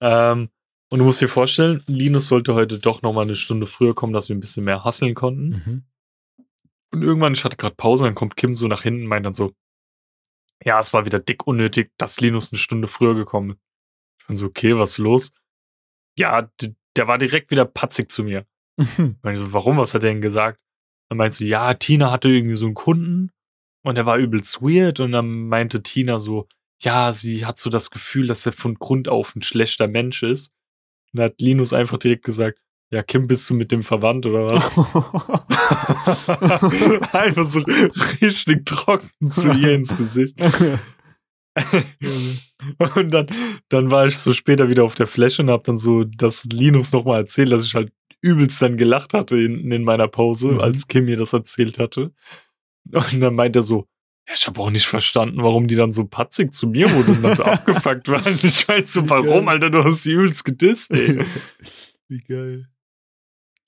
Ähm, und du musst dir vorstellen, Linus sollte heute doch noch mal eine Stunde früher kommen, dass wir ein bisschen mehr hasseln konnten. Mhm. Und irgendwann, ich hatte gerade Pause, dann kommt Kim so nach hinten und meint dann so, ja, es war wieder dick unnötig, dass Linus eine Stunde früher gekommen ist. Ich bin so, okay, was ist los? Ja, d- der war direkt wieder patzig zu mir. Mhm. Und ich so, warum, was hat er denn gesagt? Dann meinst du, ja, Tina hatte irgendwie so einen Kunden und der war übelst weird und dann meinte Tina so, ja, sie hat so das Gefühl, dass er von Grund auf ein schlechter Mensch ist. Und dann hat Linus einfach direkt gesagt, ja, Kim, bist du mit dem verwandt oder was? einfach so richtig trocken zu ihr ins Gesicht. Und dann, dann war ich so später wieder auf der Fläche und hab dann so das Linus nochmal erzählt, dass ich halt übelst dann gelacht hatte in, in meiner Pause, Mhm. als Kim mir das erzählt hatte. Und dann meint er so, ja, ich habe auch nicht verstanden, warum die dann so patzig zu mir wurde und dann so abgefuckt waren. Ich weiß so, warum, geil. Alter, du hast die übelst gedisst, ey. Wie geil.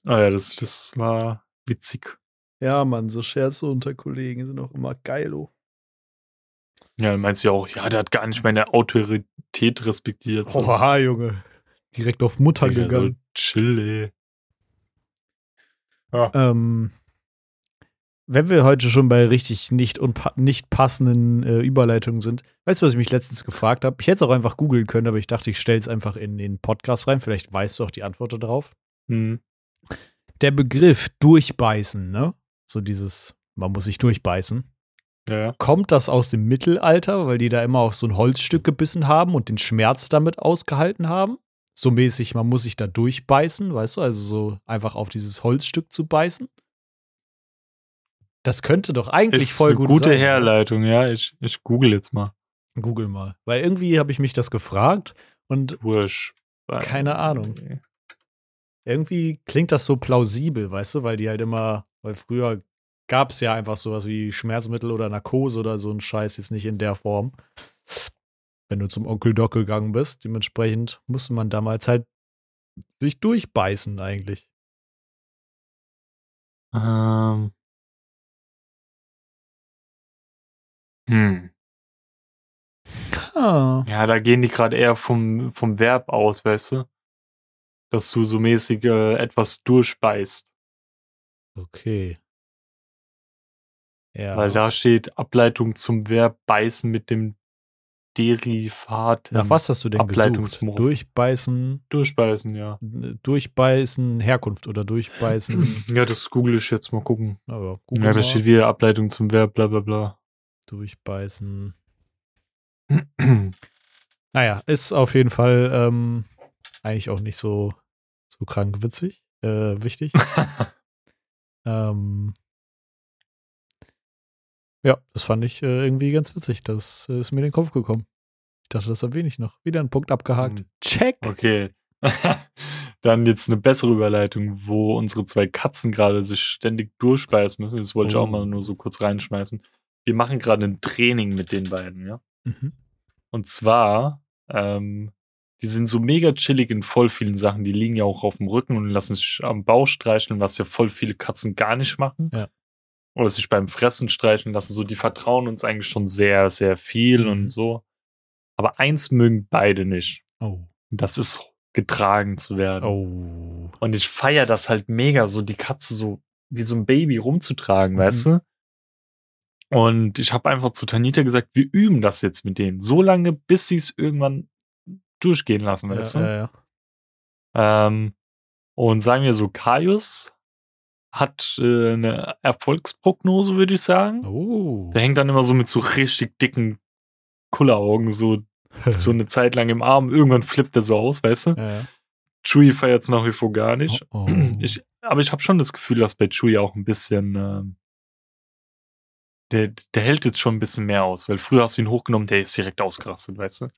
Ah ja, das, das war witzig. Ja, Mann, so Scherze unter Kollegen sind auch immer geilo. Ja, dann meinst du ja auch, ja, der hat gar nicht meine Autorität respektiert. So. Oha, Junge. Direkt auf Mutter Digga, gegangen. So chill, ey. Ähm, wenn wir heute schon bei richtig nicht, nicht passenden äh, Überleitungen sind, weißt du, was ich mich letztens gefragt habe? Ich hätte es auch einfach googeln können, aber ich dachte, ich stelle es einfach in den Podcast rein. Vielleicht weißt du auch die Antwort darauf. Hm. Der Begriff durchbeißen, ne? So dieses, man muss sich durchbeißen. Ja. Kommt das aus dem Mittelalter, weil die da immer auf so ein Holzstück gebissen haben und den Schmerz damit ausgehalten haben? So mäßig, man muss sich da durchbeißen, weißt du, also so einfach auf dieses Holzstück zu beißen? Das könnte doch eigentlich Ist voll eine gut gute sein. Herleitung, ja. Ich, ich google jetzt mal. Google mal. Weil irgendwie habe ich mich das gefragt und Wurscht. Keine Ahnung. irgendwie klingt das so plausibel, weißt du, weil die halt immer, weil früher gab es ja einfach sowas wie Schmerzmittel oder Narkose oder so ein Scheiß, jetzt nicht in der Form. Wenn du zum Onkel Doc gegangen bist, dementsprechend musste man damals halt sich durchbeißen eigentlich. Ähm. Hm. Ah. Ja, da gehen die gerade eher vom, vom Verb aus, weißt du? Dass du so mäßig äh, etwas durchbeißt. Okay. Ja. Weil da steht Ableitung zum Verb beißen mit dem Derivat. Nach was hast du denn gesucht? Durchbeißen, Durchbeißen, ja. durchbeißen, Herkunft oder durchbeißen. Ja, das google ich jetzt mal gucken. Aber Ja, Google da mal. steht wieder Ableitung zum Verb, bla bla bla. durchbeißen. Naja, ist auf jeden Fall ähm, eigentlich auch nicht so, so krank witzig, äh, wichtig. ähm, ja, das fand ich äh, irgendwie ganz witzig. Das äh, ist mir in den Kopf gekommen. Ich dachte, das erwähne ich noch. Wieder ein Punkt abgehakt. Hm. Check. Okay. Dann jetzt eine bessere Überleitung, wo unsere zwei Katzen gerade sich ständig durchbeißen müssen. Das wollte ich Oh. auch mal nur so kurz reinschmeißen. Wir machen gerade ein Training mit den beiden, ja. Mhm. Und zwar, ähm, die sind so mega chillig in voll vielen Sachen. Die liegen ja auch auf dem Rücken und lassen sich am Bauch streicheln, was ja voll viele Katzen gar nicht machen. Ja. Oder sich beim Fressen streicheln lassen. So, die vertrauen uns eigentlich schon sehr, sehr viel Mhm. und so. Aber eins mögen beide nicht. Oh. Das ist getragen zu werden. Oh. Und ich feier das halt mega, so die Katze so wie so ein Baby rumzutragen, Mhm. weißt du? Und ich habe einfach zu Tanita gesagt, wir üben das jetzt mit denen. So lange, bis sie es irgendwann durchgehen lassen, weißt ja, du? ja, ja. Ähm, und sagen wir so, Kaius hat äh, eine Erfolgsprognose, würde ich sagen. Oh. Der hängt dann immer so mit so richtig dicken Kulleraugen so, so eine Zeit lang im Arm. Irgendwann flippt er so aus, weißt du? ja. Chewie feiert es nach wie vor gar nicht. Oh, oh. Ich, aber ich habe schon das Gefühl, dass bei Chewie auch ein bisschen. Ähm, der, der hält jetzt schon ein bisschen mehr aus, weil früher hast du ihn hochgenommen, der ist direkt ausgerastet, weißt du?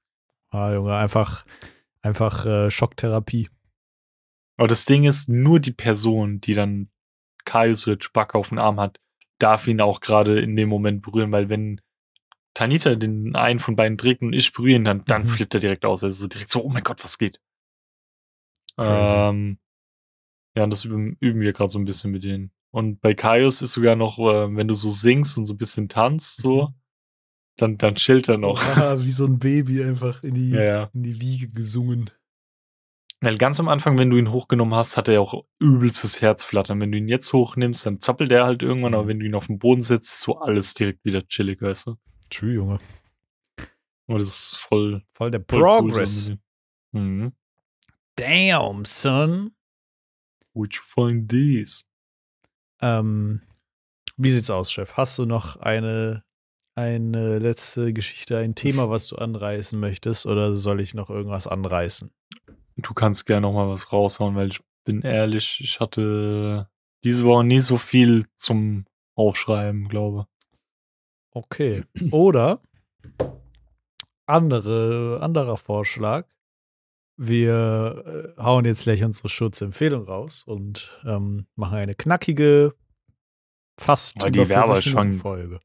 ah, Junge, einfach, einfach äh, Schocktherapie. Aber das Ding ist, nur die Person, die dann Kaius oder Chewbacca auf dem Arm hat, darf ihn auch gerade in dem Moment berühren, weil wenn Tanita den einen von beiden trägt und ich berühre ihn, dann, dann Mhm. flippt er direkt aus. Also so direkt so, oh mein Gott, was geht? Crazy. Ähm, ja, und das üben, üben wir gerade so ein bisschen mit denen. Und bei Kaius ist sogar noch, äh, wenn du so singst und so ein bisschen tanzt, so, Mhm. dann, dann chillt er noch. Ah, wie so ein Baby einfach in die, Ja, ja. in die Wiege gesungen. Weil ganz am Anfang, wenn du ihn hochgenommen hast, hat er ja auch übelstes Herzflattern. Wenn du ihn jetzt hochnimmst, dann zappelt er halt irgendwann, aber Mhm. wenn du ihn auf den Boden setzt, ist so alles direkt wieder chillig, weißt du? True, Junge. Und das ist voll, Voll der voll Progress. Cool, so dem. mhm. Damn, son. Would you find these? Ähm, wie sieht's aus, Chef? Hast du noch eine, eine letzte Geschichte, ein Thema, was du anreißen möchtest, oder soll ich noch irgendwas anreißen? Du kannst gerne noch mal was raushauen, weil ich bin ehrlich, ich hatte diese Woche nie so viel zum Aufschreiben, glaube. Okay. Oder andere, anderer Vorschlag. Wir äh, hauen jetzt gleich unsere Schutzempfehlung raus und ähm, machen eine knackige, fast die über wäre aber 40 Minuten schon- Folge.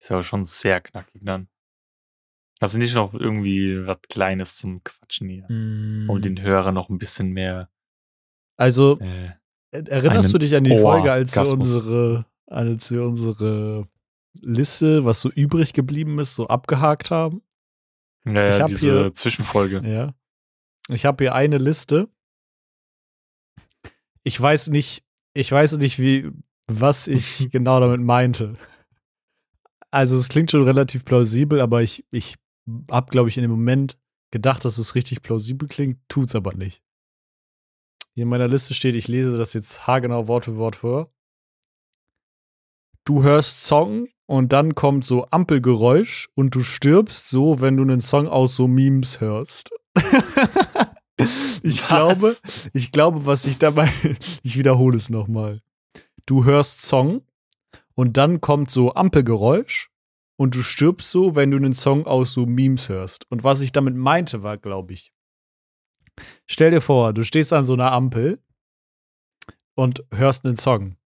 Ist aber schon sehr knackig dann. Also nicht noch irgendwie was Kleines zum Quatschen hier. Mm, Um den Hörer noch ein bisschen mehr. also Äh, Erinnerst du dich an die Folge, als wir unsere, als wir unsere Liste, was so übrig geblieben ist, so abgehakt haben? Ich ja, hab diese hier- Zwischenfolge. Ja. Ich habe hier eine Liste. Ich weiß nicht, ich weiß nicht, wie, was ich genau damit meinte. Also es klingt schon relativ plausibel, aber ich, ich habe, glaube ich, in dem Moment gedacht, dass es richtig plausibel klingt, tut's aber nicht. Hier in meiner Liste steht, ich lese das jetzt haargenau Wort für Wort vor. Du hörst Song und dann kommt so Ampelgeräusch und du stirbst so, wenn du einen Song aus so Memes hörst. ich was? glaube, ich glaube, was ich dabei, ich wiederhole es nochmal. Du hörst Song und dann kommt so Ampelgeräusch und du stirbst so, wenn du einen Song aus so Memes hörst. Und was ich damit meinte, war, glaube ich, stell dir vor, du stehst an so einer Ampel und hörst einen Song.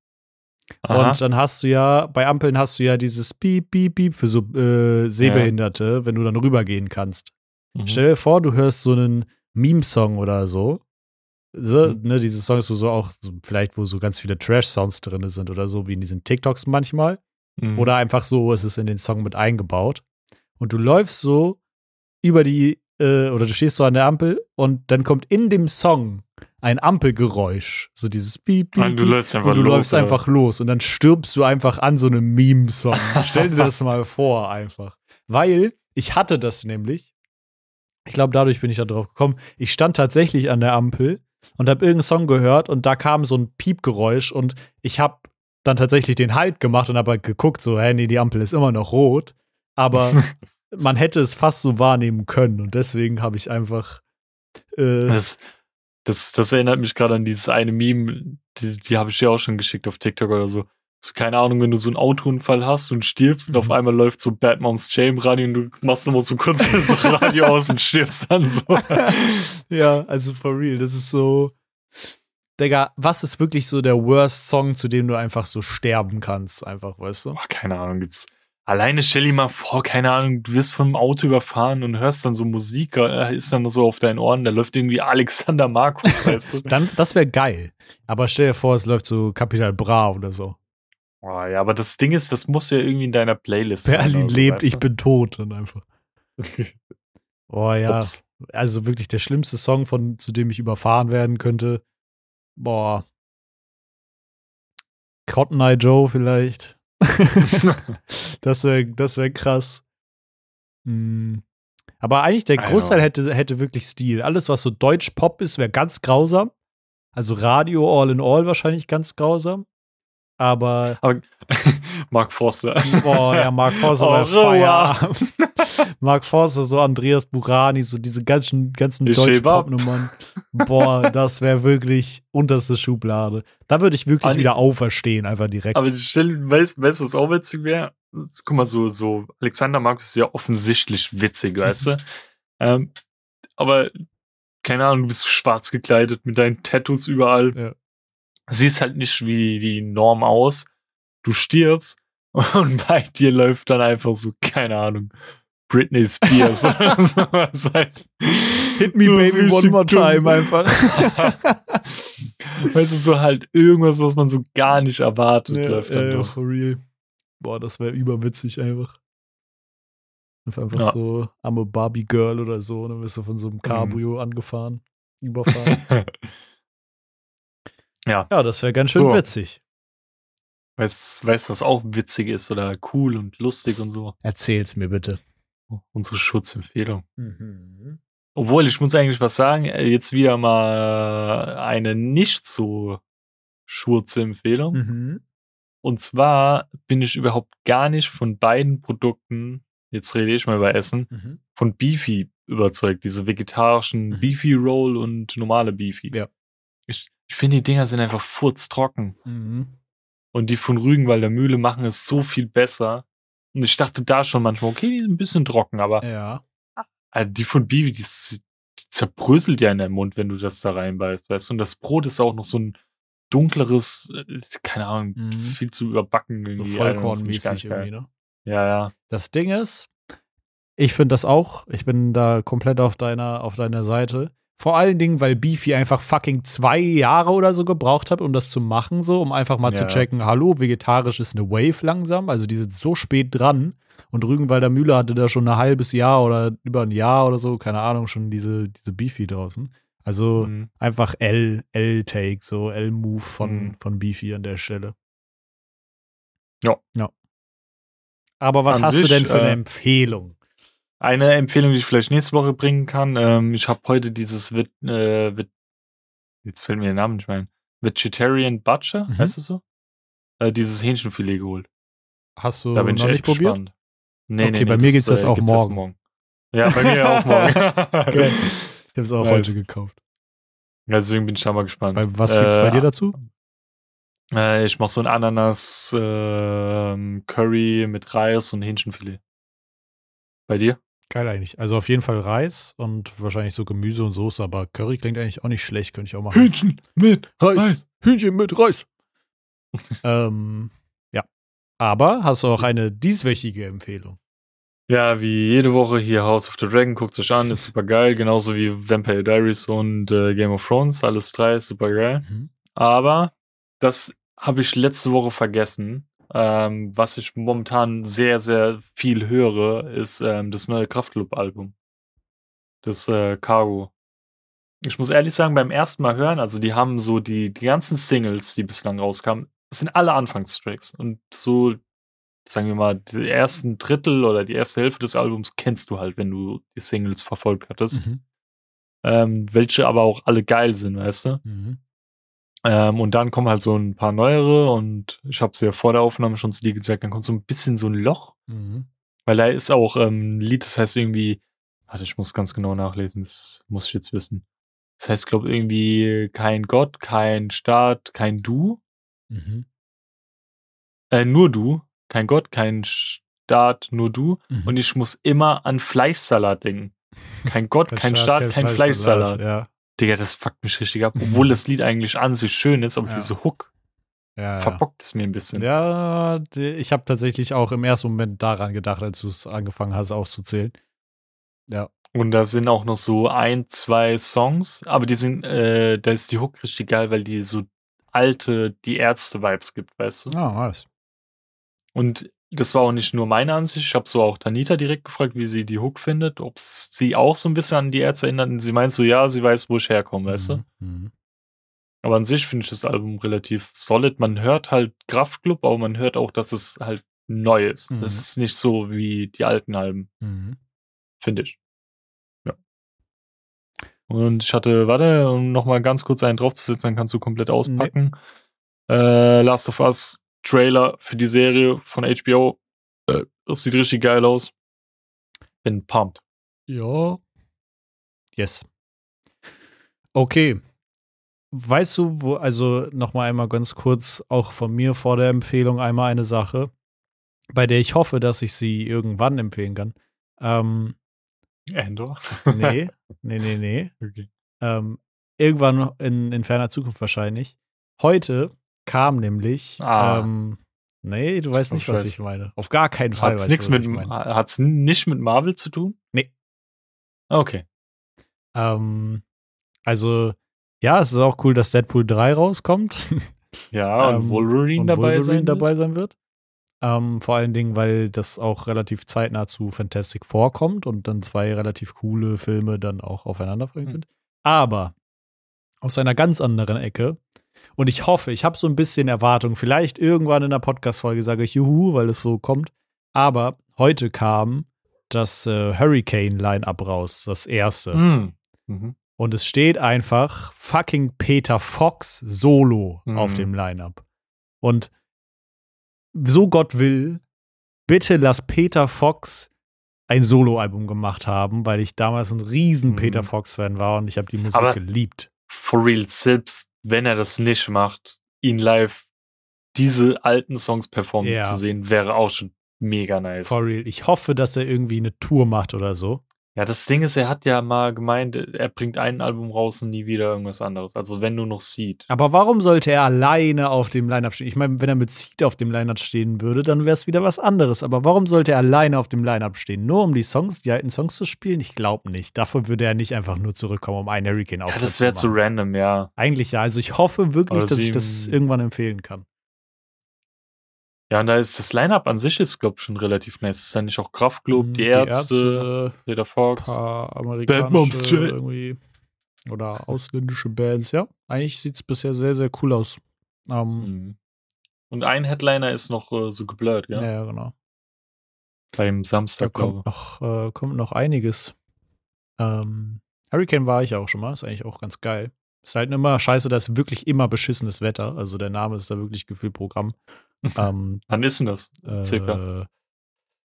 Aha. Und dann hast du ja, bei Ampeln hast du ja dieses Piep, Piep, Piep für so äh, Sehbehinderte, ja. wenn du dann rübergehen kannst. Mhm. Stell dir vor, du hörst so einen Meme-Song oder so. So, mhm. ne, diese Songs, wo so auch, so, vielleicht, wo so ganz viele Trash-Sounds drin sind oder so, wie in diesen TikToks manchmal. Mhm. Oder einfach so, es ist in den Song mit eingebaut. Und du läufst so über die, äh, oder du stehst so an der Ampel und dann kommt in dem Song ein Ampelgeräusch. So dieses Piep, Piep, Nein, du läufst einfach und du los, läufst oder? einfach los und dann stirbst du einfach an so einem Meme-Song. Stell dir das mal vor, einfach. Weil ich hatte das nämlich. Ich glaube, dadurch bin ich da drauf gekommen. Ich stand tatsächlich an der Ampel und habe irgendeinen Song gehört und da kam so ein Piepgeräusch und ich habe dann tatsächlich den Halt gemacht und habe halt geguckt, so, hä, nee, die Ampel ist immer noch rot. Aber man hätte es fast so wahrnehmen können und deswegen habe ich einfach. Äh, das, das, das erinnert mich gerade an dieses eine Meme, die, die habe ich dir auch schon geschickt auf TikTok oder so. So, keine Ahnung, wenn du so einen Autounfall hast und stirbst mhm. und auf einmal läuft so Bad Moms J im Radio und du machst nochmal so kurz das Radio aus und stirbst dann so. ja, also for real, das ist so. Digga, was ist wirklich so der worst Song, zu dem du einfach so sterben kannst, einfach, weißt du? Ach, keine Ahnung, gibt's. Alleine stell dir mal vor, keine Ahnung, du wirst vom Auto überfahren und hörst dann so Musik, äh, ist dann so auf deinen Ohren, da läuft irgendwie Alexander Markus, weißt du? dann, das wäre geil. Aber stell dir vor, es läuft so Capital Bra oder so. Oh, ja, aber das Ding ist, das muss ja irgendwie in deiner Playlist Berlin sein, lebt, so, ich bin tot dann einfach. oh ja. Ups. Also wirklich der schlimmste Song, von, zu dem ich überfahren werden könnte. Boah. Cotton Eye Joe vielleicht. das wäre das wär krass. Hm. Aber eigentlich der Großteil hätte, hätte wirklich Stil. Alles, was so Deutsch-Pop ist, wäre ganz grausam. Also Radio All in All wahrscheinlich ganz grausam. Aber, Aber Mark Forster. Boah, ja, Mark Forster war Feierabend. Mark Forster, so Andreas Burani, so diese ganzen, ganzen deutschen Popnummern. Boah, das wäre wirklich unterste Schublade. Da würde ich wirklich An wieder auferstehen, einfach direkt. Aber stell, weißt du, was auch witzig wäre? Guck mal, so, so, Alexander Markus ist ja offensichtlich witzig, weißt du? ähm, aber, keine Ahnung, du bist schwarz gekleidet mit deinen Tattoos überall. Ja. Siehst halt nicht wie die Norm aus. Du stirbst und bei dir läuft dann einfach so, keine Ahnung, Britney Spears oder so. Das heißt, Hit me so baby one more time einfach. weißt du, so halt irgendwas, was man so gar nicht erwartet, ja, läuft dann ja, doch. For real. Boah, das wäre überwitzig einfach. Einfach ja. so arme Barbie Girl oder so, und dann wirst du von so einem Cabrio mhm. angefahren, überfahren. Ja. Ja, das wäre ganz schön so. witzig. Weißt du, was auch witzig ist oder cool und lustig und so? Erzähl's mir bitte. Unsere Schutzempfehlung. Mhm. Obwohl, ich muss eigentlich was sagen, äh, jetzt wieder mal eine nicht so Schurzempfehlung. Mhm. Und zwar bin ich überhaupt gar nicht von beiden Produkten, jetzt rede ich mal über Essen, mhm. von Beefy überzeugt. Diese vegetarischen mhm. Beefy Roll und normale Beefy. Ja. Ich, ich finde, die Dinger sind einfach furztrocken. Mhm. Und die von Rügenwalder Mühle machen es so viel besser. Und ich dachte da schon manchmal, okay, die sind ein bisschen trocken, aber ja. also die von Bibi, die, die zerbröselt ja in deinem Mund, wenn du das da reinbeißt, weißt du? Und das Brot ist auch noch so ein dunkleres, äh, keine Ahnung, mhm. viel zu überbacken. Irgendwie. So Vollkornmäßig irgendwie, ne? Ja, ja. Das Ding ist, ich finde das auch, ich bin da komplett auf deiner, auf deiner Seite. Vor allen Dingen, weil Beefy einfach fucking zwei Jahre oder so gebraucht hat, um das zu machen, so, um einfach mal ja. zu checken, hallo, vegetarisch ist eine Wave langsam. Also die sind so spät dran. Und Rügenwalder Mühle hatte da schon ein halbes Jahr oder über ein Jahr oder so, keine Ahnung, schon diese, diese Beefy draußen. Also mhm. einfach L, L-Take, so L-Move von, mhm. von Beefy an der Stelle. Ja. Ja. Aber was An hast du sich, denn für eine äh, Empfehlung? Eine Empfehlung, die ich vielleicht nächste Woche bringen kann. Ähm, ich habe heute dieses Vit, äh, Vit, jetzt fällt mir der Name nicht mehr ein. Vegetarian Butcher, Mhm. heißt es so? Äh, dieses Hähnchenfilet geholt. Hast du Da bin ich noch echt nicht probiert? gespannt. Nee, Okay, bei mir gibt's das auch gibt's erst morgen. Ja, bei mir auch morgen. Geil. Ich habe es auch Nice. heute gekauft. Deswegen bin ich da mal gespannt. Bei, was gibt's bei Äh, dir dazu? Äh, ich mache so ein Ananas ähm, Curry mit Reis und Hähnchenfilet. Bei dir? Geil eigentlich. Also auf jeden Fall Reis und wahrscheinlich so Gemüse und Soße, aber Curry klingt eigentlich auch nicht schlecht, könnte ich auch machen. Hühnchen mit Reis. Hühnchen mit Reis. ähm, ja. Aber hast du auch eine dieswöchige Empfehlung? Ja, wie jede Woche hier House of the Dragon, guckt euch an, ist super geil, genauso wie Vampire Diaries und äh, Game of Thrones, alles drei, super geil. Mhm. Aber das habe ich letzte Woche vergessen. Ähm, was ich momentan sehr, sehr viel höre, ist ähm, das neue Kraftclub-Album. Das äh, Cargo. Ich muss ehrlich sagen, beim ersten Mal hören, also die haben so die, die ganzen Singles, die bislang rauskamen, sind alle Anfangstracks. Und so, sagen wir mal, die ersten Drittel oder die erste Hälfte des Albums kennst du halt, wenn du die Singles verfolgt hattest. Mhm. Ähm, welche aber auch alle geil sind, weißt du? Mhm. Ähm, und dann kommen halt so ein paar neuere und ich habe ja vor der Aufnahme schon zu dir gesagt, dann kommt so ein bisschen so ein Loch, Mhm. weil da ist auch ähm, ein Lied, das heißt irgendwie, warte, ich muss ganz genau nachlesen, das muss ich jetzt wissen. Das heißt, glaube irgendwie kein Gott, kein Staat, kein Du, Mhm. äh, nur du, kein Gott, kein Staat, nur du. Mhm. Und ich muss immer an Fleischsalat denken. Kein Gott, kein, Staat, kein, Fleischsalat. Ja. Digga, das fuckt mich richtig ab. Obwohl das Lied eigentlich an sich schön ist, aber Ja. diese Hook Ja, ja. verbockt es mir ein bisschen. ja, ich habe tatsächlich auch im ersten Moment daran gedacht, als du es angefangen hast aufzuzählen. Ja. Und da sind auch noch so ein, zwei Songs, aber die sind, äh, da ist die Hook richtig geil, weil die so alte, die Ärzte-Vibes gibt, weißt du? Ah, nice. Und das war auch nicht nur meine Ansicht, ich habe so auch Tanita direkt gefragt, wie sie die Hook findet, ob sie auch so ein bisschen an die Ärzte erinnert. Und sie meint so, ja, sie weiß, wo ich herkomme, weißt du? Mhm. Mhm. Aber an sich finde ich das Album relativ solid. Man hört halt Kraftclub, aber man hört auch, dass es halt neu ist. Mhm. Das ist nicht so wie die alten Alben, Mhm. finde ich. Ja. Und ich hatte, warte, um nochmal ganz kurz einen draufzusetzen, dann kannst du komplett auspacken. Äh, Last of Us Trailer für die Serie von HBO. Das sieht richtig geil aus. Bin pumped. Ja. Yes. Okay. Weißt du, wo, also nochmal einmal ganz kurz, auch von mir vor der Empfehlung einmal eine Sache, bei der ich hoffe, dass ich sie irgendwann empfehlen kann. Ähm, Endor? nee, nee, nee, nee. Okay. Ähm, irgendwann in, in ferner Zukunft wahrscheinlich. Heute kam nämlich, Ah. ähm, nee, du weißt Ich nicht, was ich meine. Auf gar keinen Fall Hat's nichts mit, hat's nicht mit Marvel zu tun? Nee. Okay. Ähm, also, ja, es ist auch cool, dass Deadpool 3 rauskommt Ja, Ähm, und Wolverine und dabei Wolverine sein. wird. dabei sein wird. Ähm, vor allen Dingen, weil das auch relativ zeitnah zu Fantastic vorkommt und dann zwei relativ coole Filme dann auch aufeinander verlinkt Hm. sind. Aber aus einer ganz anderen Ecke. Und ich hoffe, ich habe so ein bisschen Erwartung. Vielleicht irgendwann in einer Podcast-Folge sage ich Juhu, weil es so kommt. Aber heute kam das äh, Hurricane-Line-Up raus, das erste. Mm. Mhm. Und es steht einfach fucking Peter Fox solo Mhm. auf dem Line-Up. Und so Gott will, bitte lass Peter Fox ein Soloalbum gemacht haben, weil ich damals ein riesen Mhm. Peter Fox-Fan war und ich habe die Musik Aber- geliebt. For real, selbst wenn er das nicht macht, ihn live diese alten Songs performen Ja. zu sehen, wäre auch schon mega nice. For real. Ich hoffe, dass er irgendwie eine Tour macht oder so. Ja, das Ding ist, er hat ja mal gemeint, er bringt ein Album raus und nie wieder irgendwas anderes. Also wenn du noch Seed. Aber warum sollte er alleine auf dem Line-Up stehen? Ich meine, wenn er mit Seed auf dem Line-Up stehen würde, dann wäre es wieder was anderes. Aber warum sollte er alleine auf dem Line-Up stehen? Nur um die Songs, die alten Songs zu spielen? Ich glaube nicht. Dafür würde er nicht einfach nur zurückkommen, um einen Hurricane Ja, aufzunehmen. das wäre zu random, ja. Eigentlich ja. Also ich hoffe wirklich, dass ich das irgendwann empfehlen kann. Ja, und da ist das Line-Up an sich ist, glaube ich, schon relativ nice. Es ist ja nicht auch Kraftclub, Mhm, die, Ärzte, Peter ein Fox. paar Bad Moms amerikanische irgendwie oder ausländische Bands. Ja, eigentlich sieht es bisher sehr, sehr cool aus. Ähm, Mhm. Und ein Headliner ist noch äh, so geblurrt, Ja, ja? genau. Beim Da Samstag, glaube kommt noch, äh, kommt noch einiges. Ähm, Hurricane war ich auch schon mal, ist eigentlich auch ganz geil. Ist halt immer scheiße, da ist wirklich immer beschissenes Wetter. Also der Name ist da wirklich gefühlt Programm. Ähm, Wann ist denn das? Circa. äh,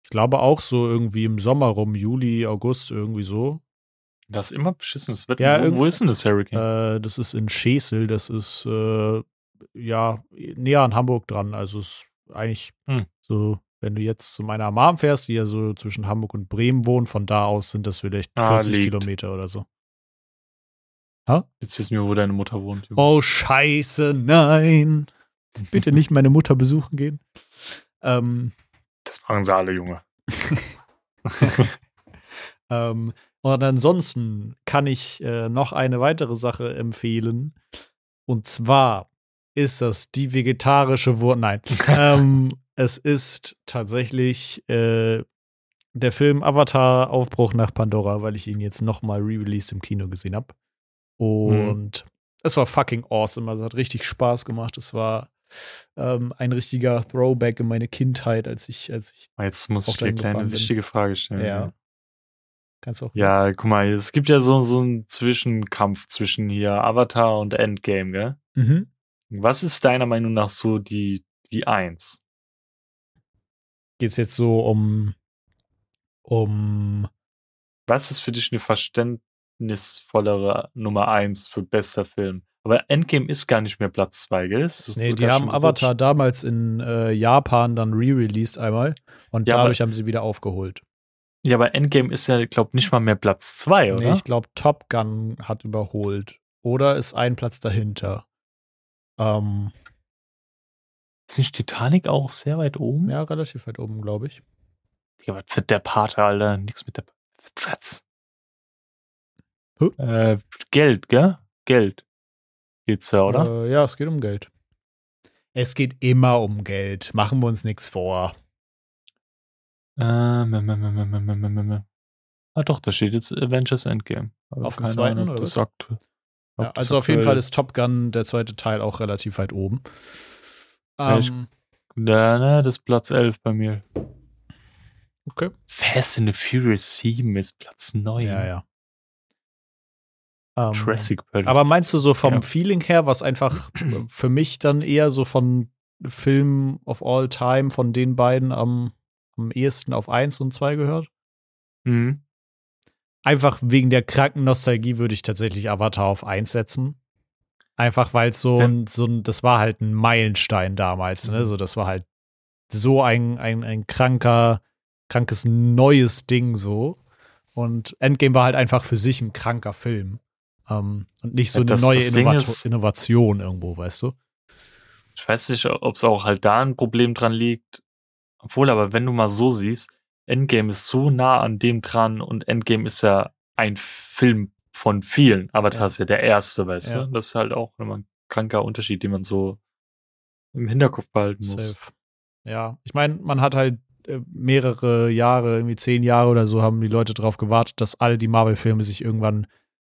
ich glaube auch so irgendwie im Sommer rum, Juli, August, irgendwie so. Das ist immer beschissenes Wetter. Ja, wo, ist denn das Hurricane? Äh, das ist in Schesel, das ist äh, ja näher an Hamburg dran. Also ist eigentlich Hm. so, wenn du jetzt zu meiner Mom fährst, die ja so zwischen Hamburg und Bremen wohnt, von da aus sind das vielleicht Ah, 40 liegt. Kilometer oder so. Jetzt wissen wir, wo deine Mutter wohnt. Oh, scheiße, nein. Bitte nicht meine Mutter besuchen gehen. Ähm, Das machen sie alle, Junge. ähm, und ansonsten kann ich äh, noch eine weitere Sache empfehlen. Und zwar ist das die vegetarische Wurst. Nein. ähm, es ist tatsächlich äh, der Film Avatar Aufbruch nach Pandora, weil ich ihn jetzt nochmal re-released im Kino gesehen habe. Und es war fucking awesome. Also hat richtig Spaß gemacht. Es war ähm, ein richtiger Throwback in meine Kindheit, als ich, als ich, Jetzt muss ich dir eine kleine wichtige Frage stellen. ja. Kannst du auch Ja, jetzt- guck mal, es gibt ja so, so einen Zwischenkampf zwischen hier Avatar und Endgame, gell? Mhm. Was ist deiner Meinung nach so die, die Eins? Geht es jetzt so um, um Was ist für dich eine verständnisvollere Nummer eins für bester Film? Aber Endgame ist gar nicht mehr Platz zwei, gell? Das ist Nee, die haben Avatar gerutscht. damals in äh, Japan dann re-released einmal und Ja, aber- dadurch haben sie wieder aufgeholt. Ja, aber Endgame ist ja, glaub nicht mal mehr Platz zwei, oder? Nee, ich glaube, Top Gun hat überholt. Oder ist ein Platz dahinter. Ähm, ist nicht Titanic auch sehr weit oben? ja, relativ weit oben, glaube ich. Ja, was für der Pate, Alter? Nix mit der. Was? Hä? Äh, Geld, gell? Geld. Geht's ja, oder? Äh, ja, es geht um Geld. Es geht immer um Geld. Machen wir uns nichts vor. Ähm, ähm, ähm, ähm, ähm, ähm, ähm, ähm. Ah, doch, da steht jetzt Avengers Endgame. Aber Auf dem zweiten, Ahnung, oder das aktu- Ja, also auf jeden Fall ist Top Gun, der zweite Teil, auch relativ weit oben. Ähm, Na, ne, das ist Platz 11 bei mir. okay. Fast and the Furious 7 ist Platz 9. Ja, ja. Ähm, Jurassic World. Aber meinst du so vom Ja. Feeling her, was einfach für mich dann eher so von Film of all time von den beiden am, am ehesten auf 1 und 2 gehört? Mhm. Einfach wegen der kranken Nostalgie würde ich tatsächlich Avatar auf 1 setzen. Einfach weil es so, Ja. ein, so ein, das war halt ein Meilenstein damals, ne? Mhm. So, das war halt so ein, ein, ein kranker, krankes neues Ding so. Und Endgame war halt einfach für sich ein kranker Film. Ähm, und nicht so eine das- neue das Ding Innovato ist- Innovation irgendwo, weißt du? Ich weiß nicht, ob es auch halt da ein Problem dran liegt. Obwohl, aber wenn du mal so siehst, Endgame ist so nah an dem dran und Endgame ist ja ein Film von vielen. Avatar Ja. ist ja der erste, weißt Ja. du? Das ist halt auch immer ein kranker Unterschied, den man so im Hinterkopf behalten muss. Safe. Ja, ich meine, man hat halt äh, mehrere Jahre, irgendwie zehn Jahre oder so, haben die Leute darauf gewartet, dass all die Marvel-Filme sich irgendwann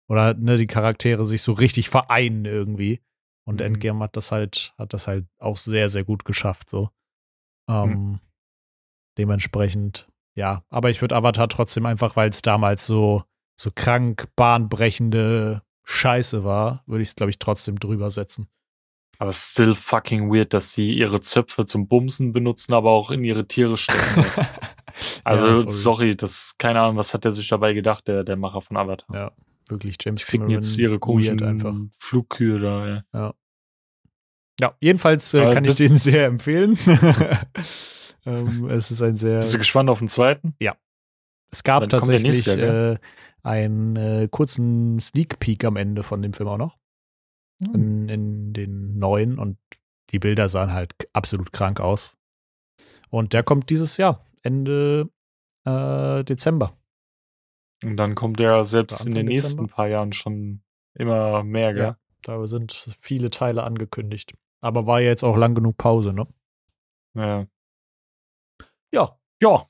oder ne, die Charaktere sich so richtig vereinen irgendwie. Und Mhm. Endgame hat das halt, hat das halt auch sehr, sehr gut geschafft. So. Ähm, Dementsprechend, ja. Aber ich würde Avatar trotzdem einfach, weil es damals so, so krank, bahnbrechende Scheiße war, würde ich es, glaube ich, trotzdem drüber setzen. Aber still fucking weird, dass sie ihre Zöpfe zum Bumsen benutzen, aber auch in ihre Tiere stecken. Also, Ja, sorry, das, keine Ahnung, was hat der sich dabei gedacht, der, der Macher von Avatar? Ja, wirklich James Cameron. jetzt ihre komischen einfach. Flugkühe da, ja. Ja, jedenfalls äh, kann ich den sehr empfehlen. ähm, es ist ein sehr. Bist du gespannt auf den zweiten? Es gab Dann tatsächlich Jahr, äh, einen äh, kurzen Sneak Peek am Ende von dem Film auch noch. Hm. In, in den neuen und die Bilder sahen halt absolut krank aus. Und der kommt dieses Jahr, Ende äh, Dezember. Und dann kommt der selbst in den nächsten Dezember? paar Jahren schon immer mehr, gell? Ja. Da sind viele Teile angekündigt. Aber war ja jetzt auch lang genug Pause, ne? Ja. Ja. Ja.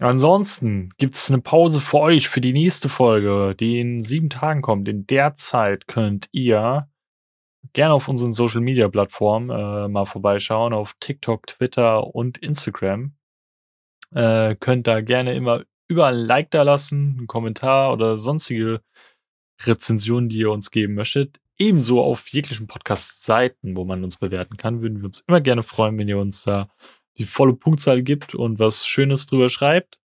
Ansonsten gibt's eine Pause für euch für die nächste Folge, die in sieben Tagen kommt. In der Zeit könnt ihr gerne auf unseren Social Media Plattformen äh, mal vorbeischauen, auf TikTok, Twitter und Instagram. Äh, könnt da gerne immer überall ein Like da lassen, einen Kommentar oder sonstige Rezensionen, die ihr uns geben möchtet. Ebenso auf jeglichen Podcast-Seiten, wo man uns bewerten kann, würden wir uns immer gerne freuen, wenn ihr uns da die volle Punktzahl gibt und was Schönes drüber schreibt.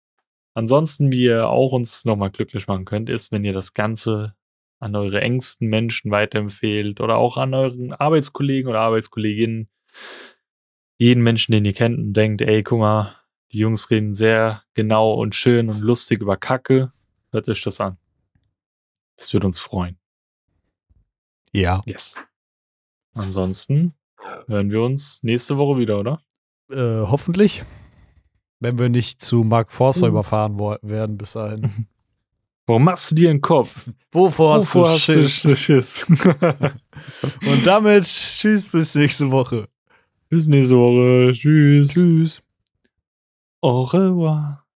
Ansonsten, wie ihr auch uns nochmal glücklich machen könnt, ist, wenn ihr das Ganze an eure engsten Menschen weiterempfehlt oder auch an euren Arbeitskollegen oder Arbeitskolleginnen, jeden Menschen, den ihr kennt und denkt, ey, guck mal, die Jungs reden sehr genau und schön und lustig über Kacke. Hört euch das an. Das wird uns freuen. Ja. Yes. Ansonsten hören wir uns nächste Woche wieder, oder? Äh, hoffentlich. Wenn wir nicht zu Mark Forster Uh. überfahren werden bis dahin. Warum machst du dir einen Kopf? Wovor hast Wovor du hast du Schiss? Schiss? Und damit tschüss bis nächste Woche. Bis nächste Woche. Tschüss. Tschüss. Au revoir.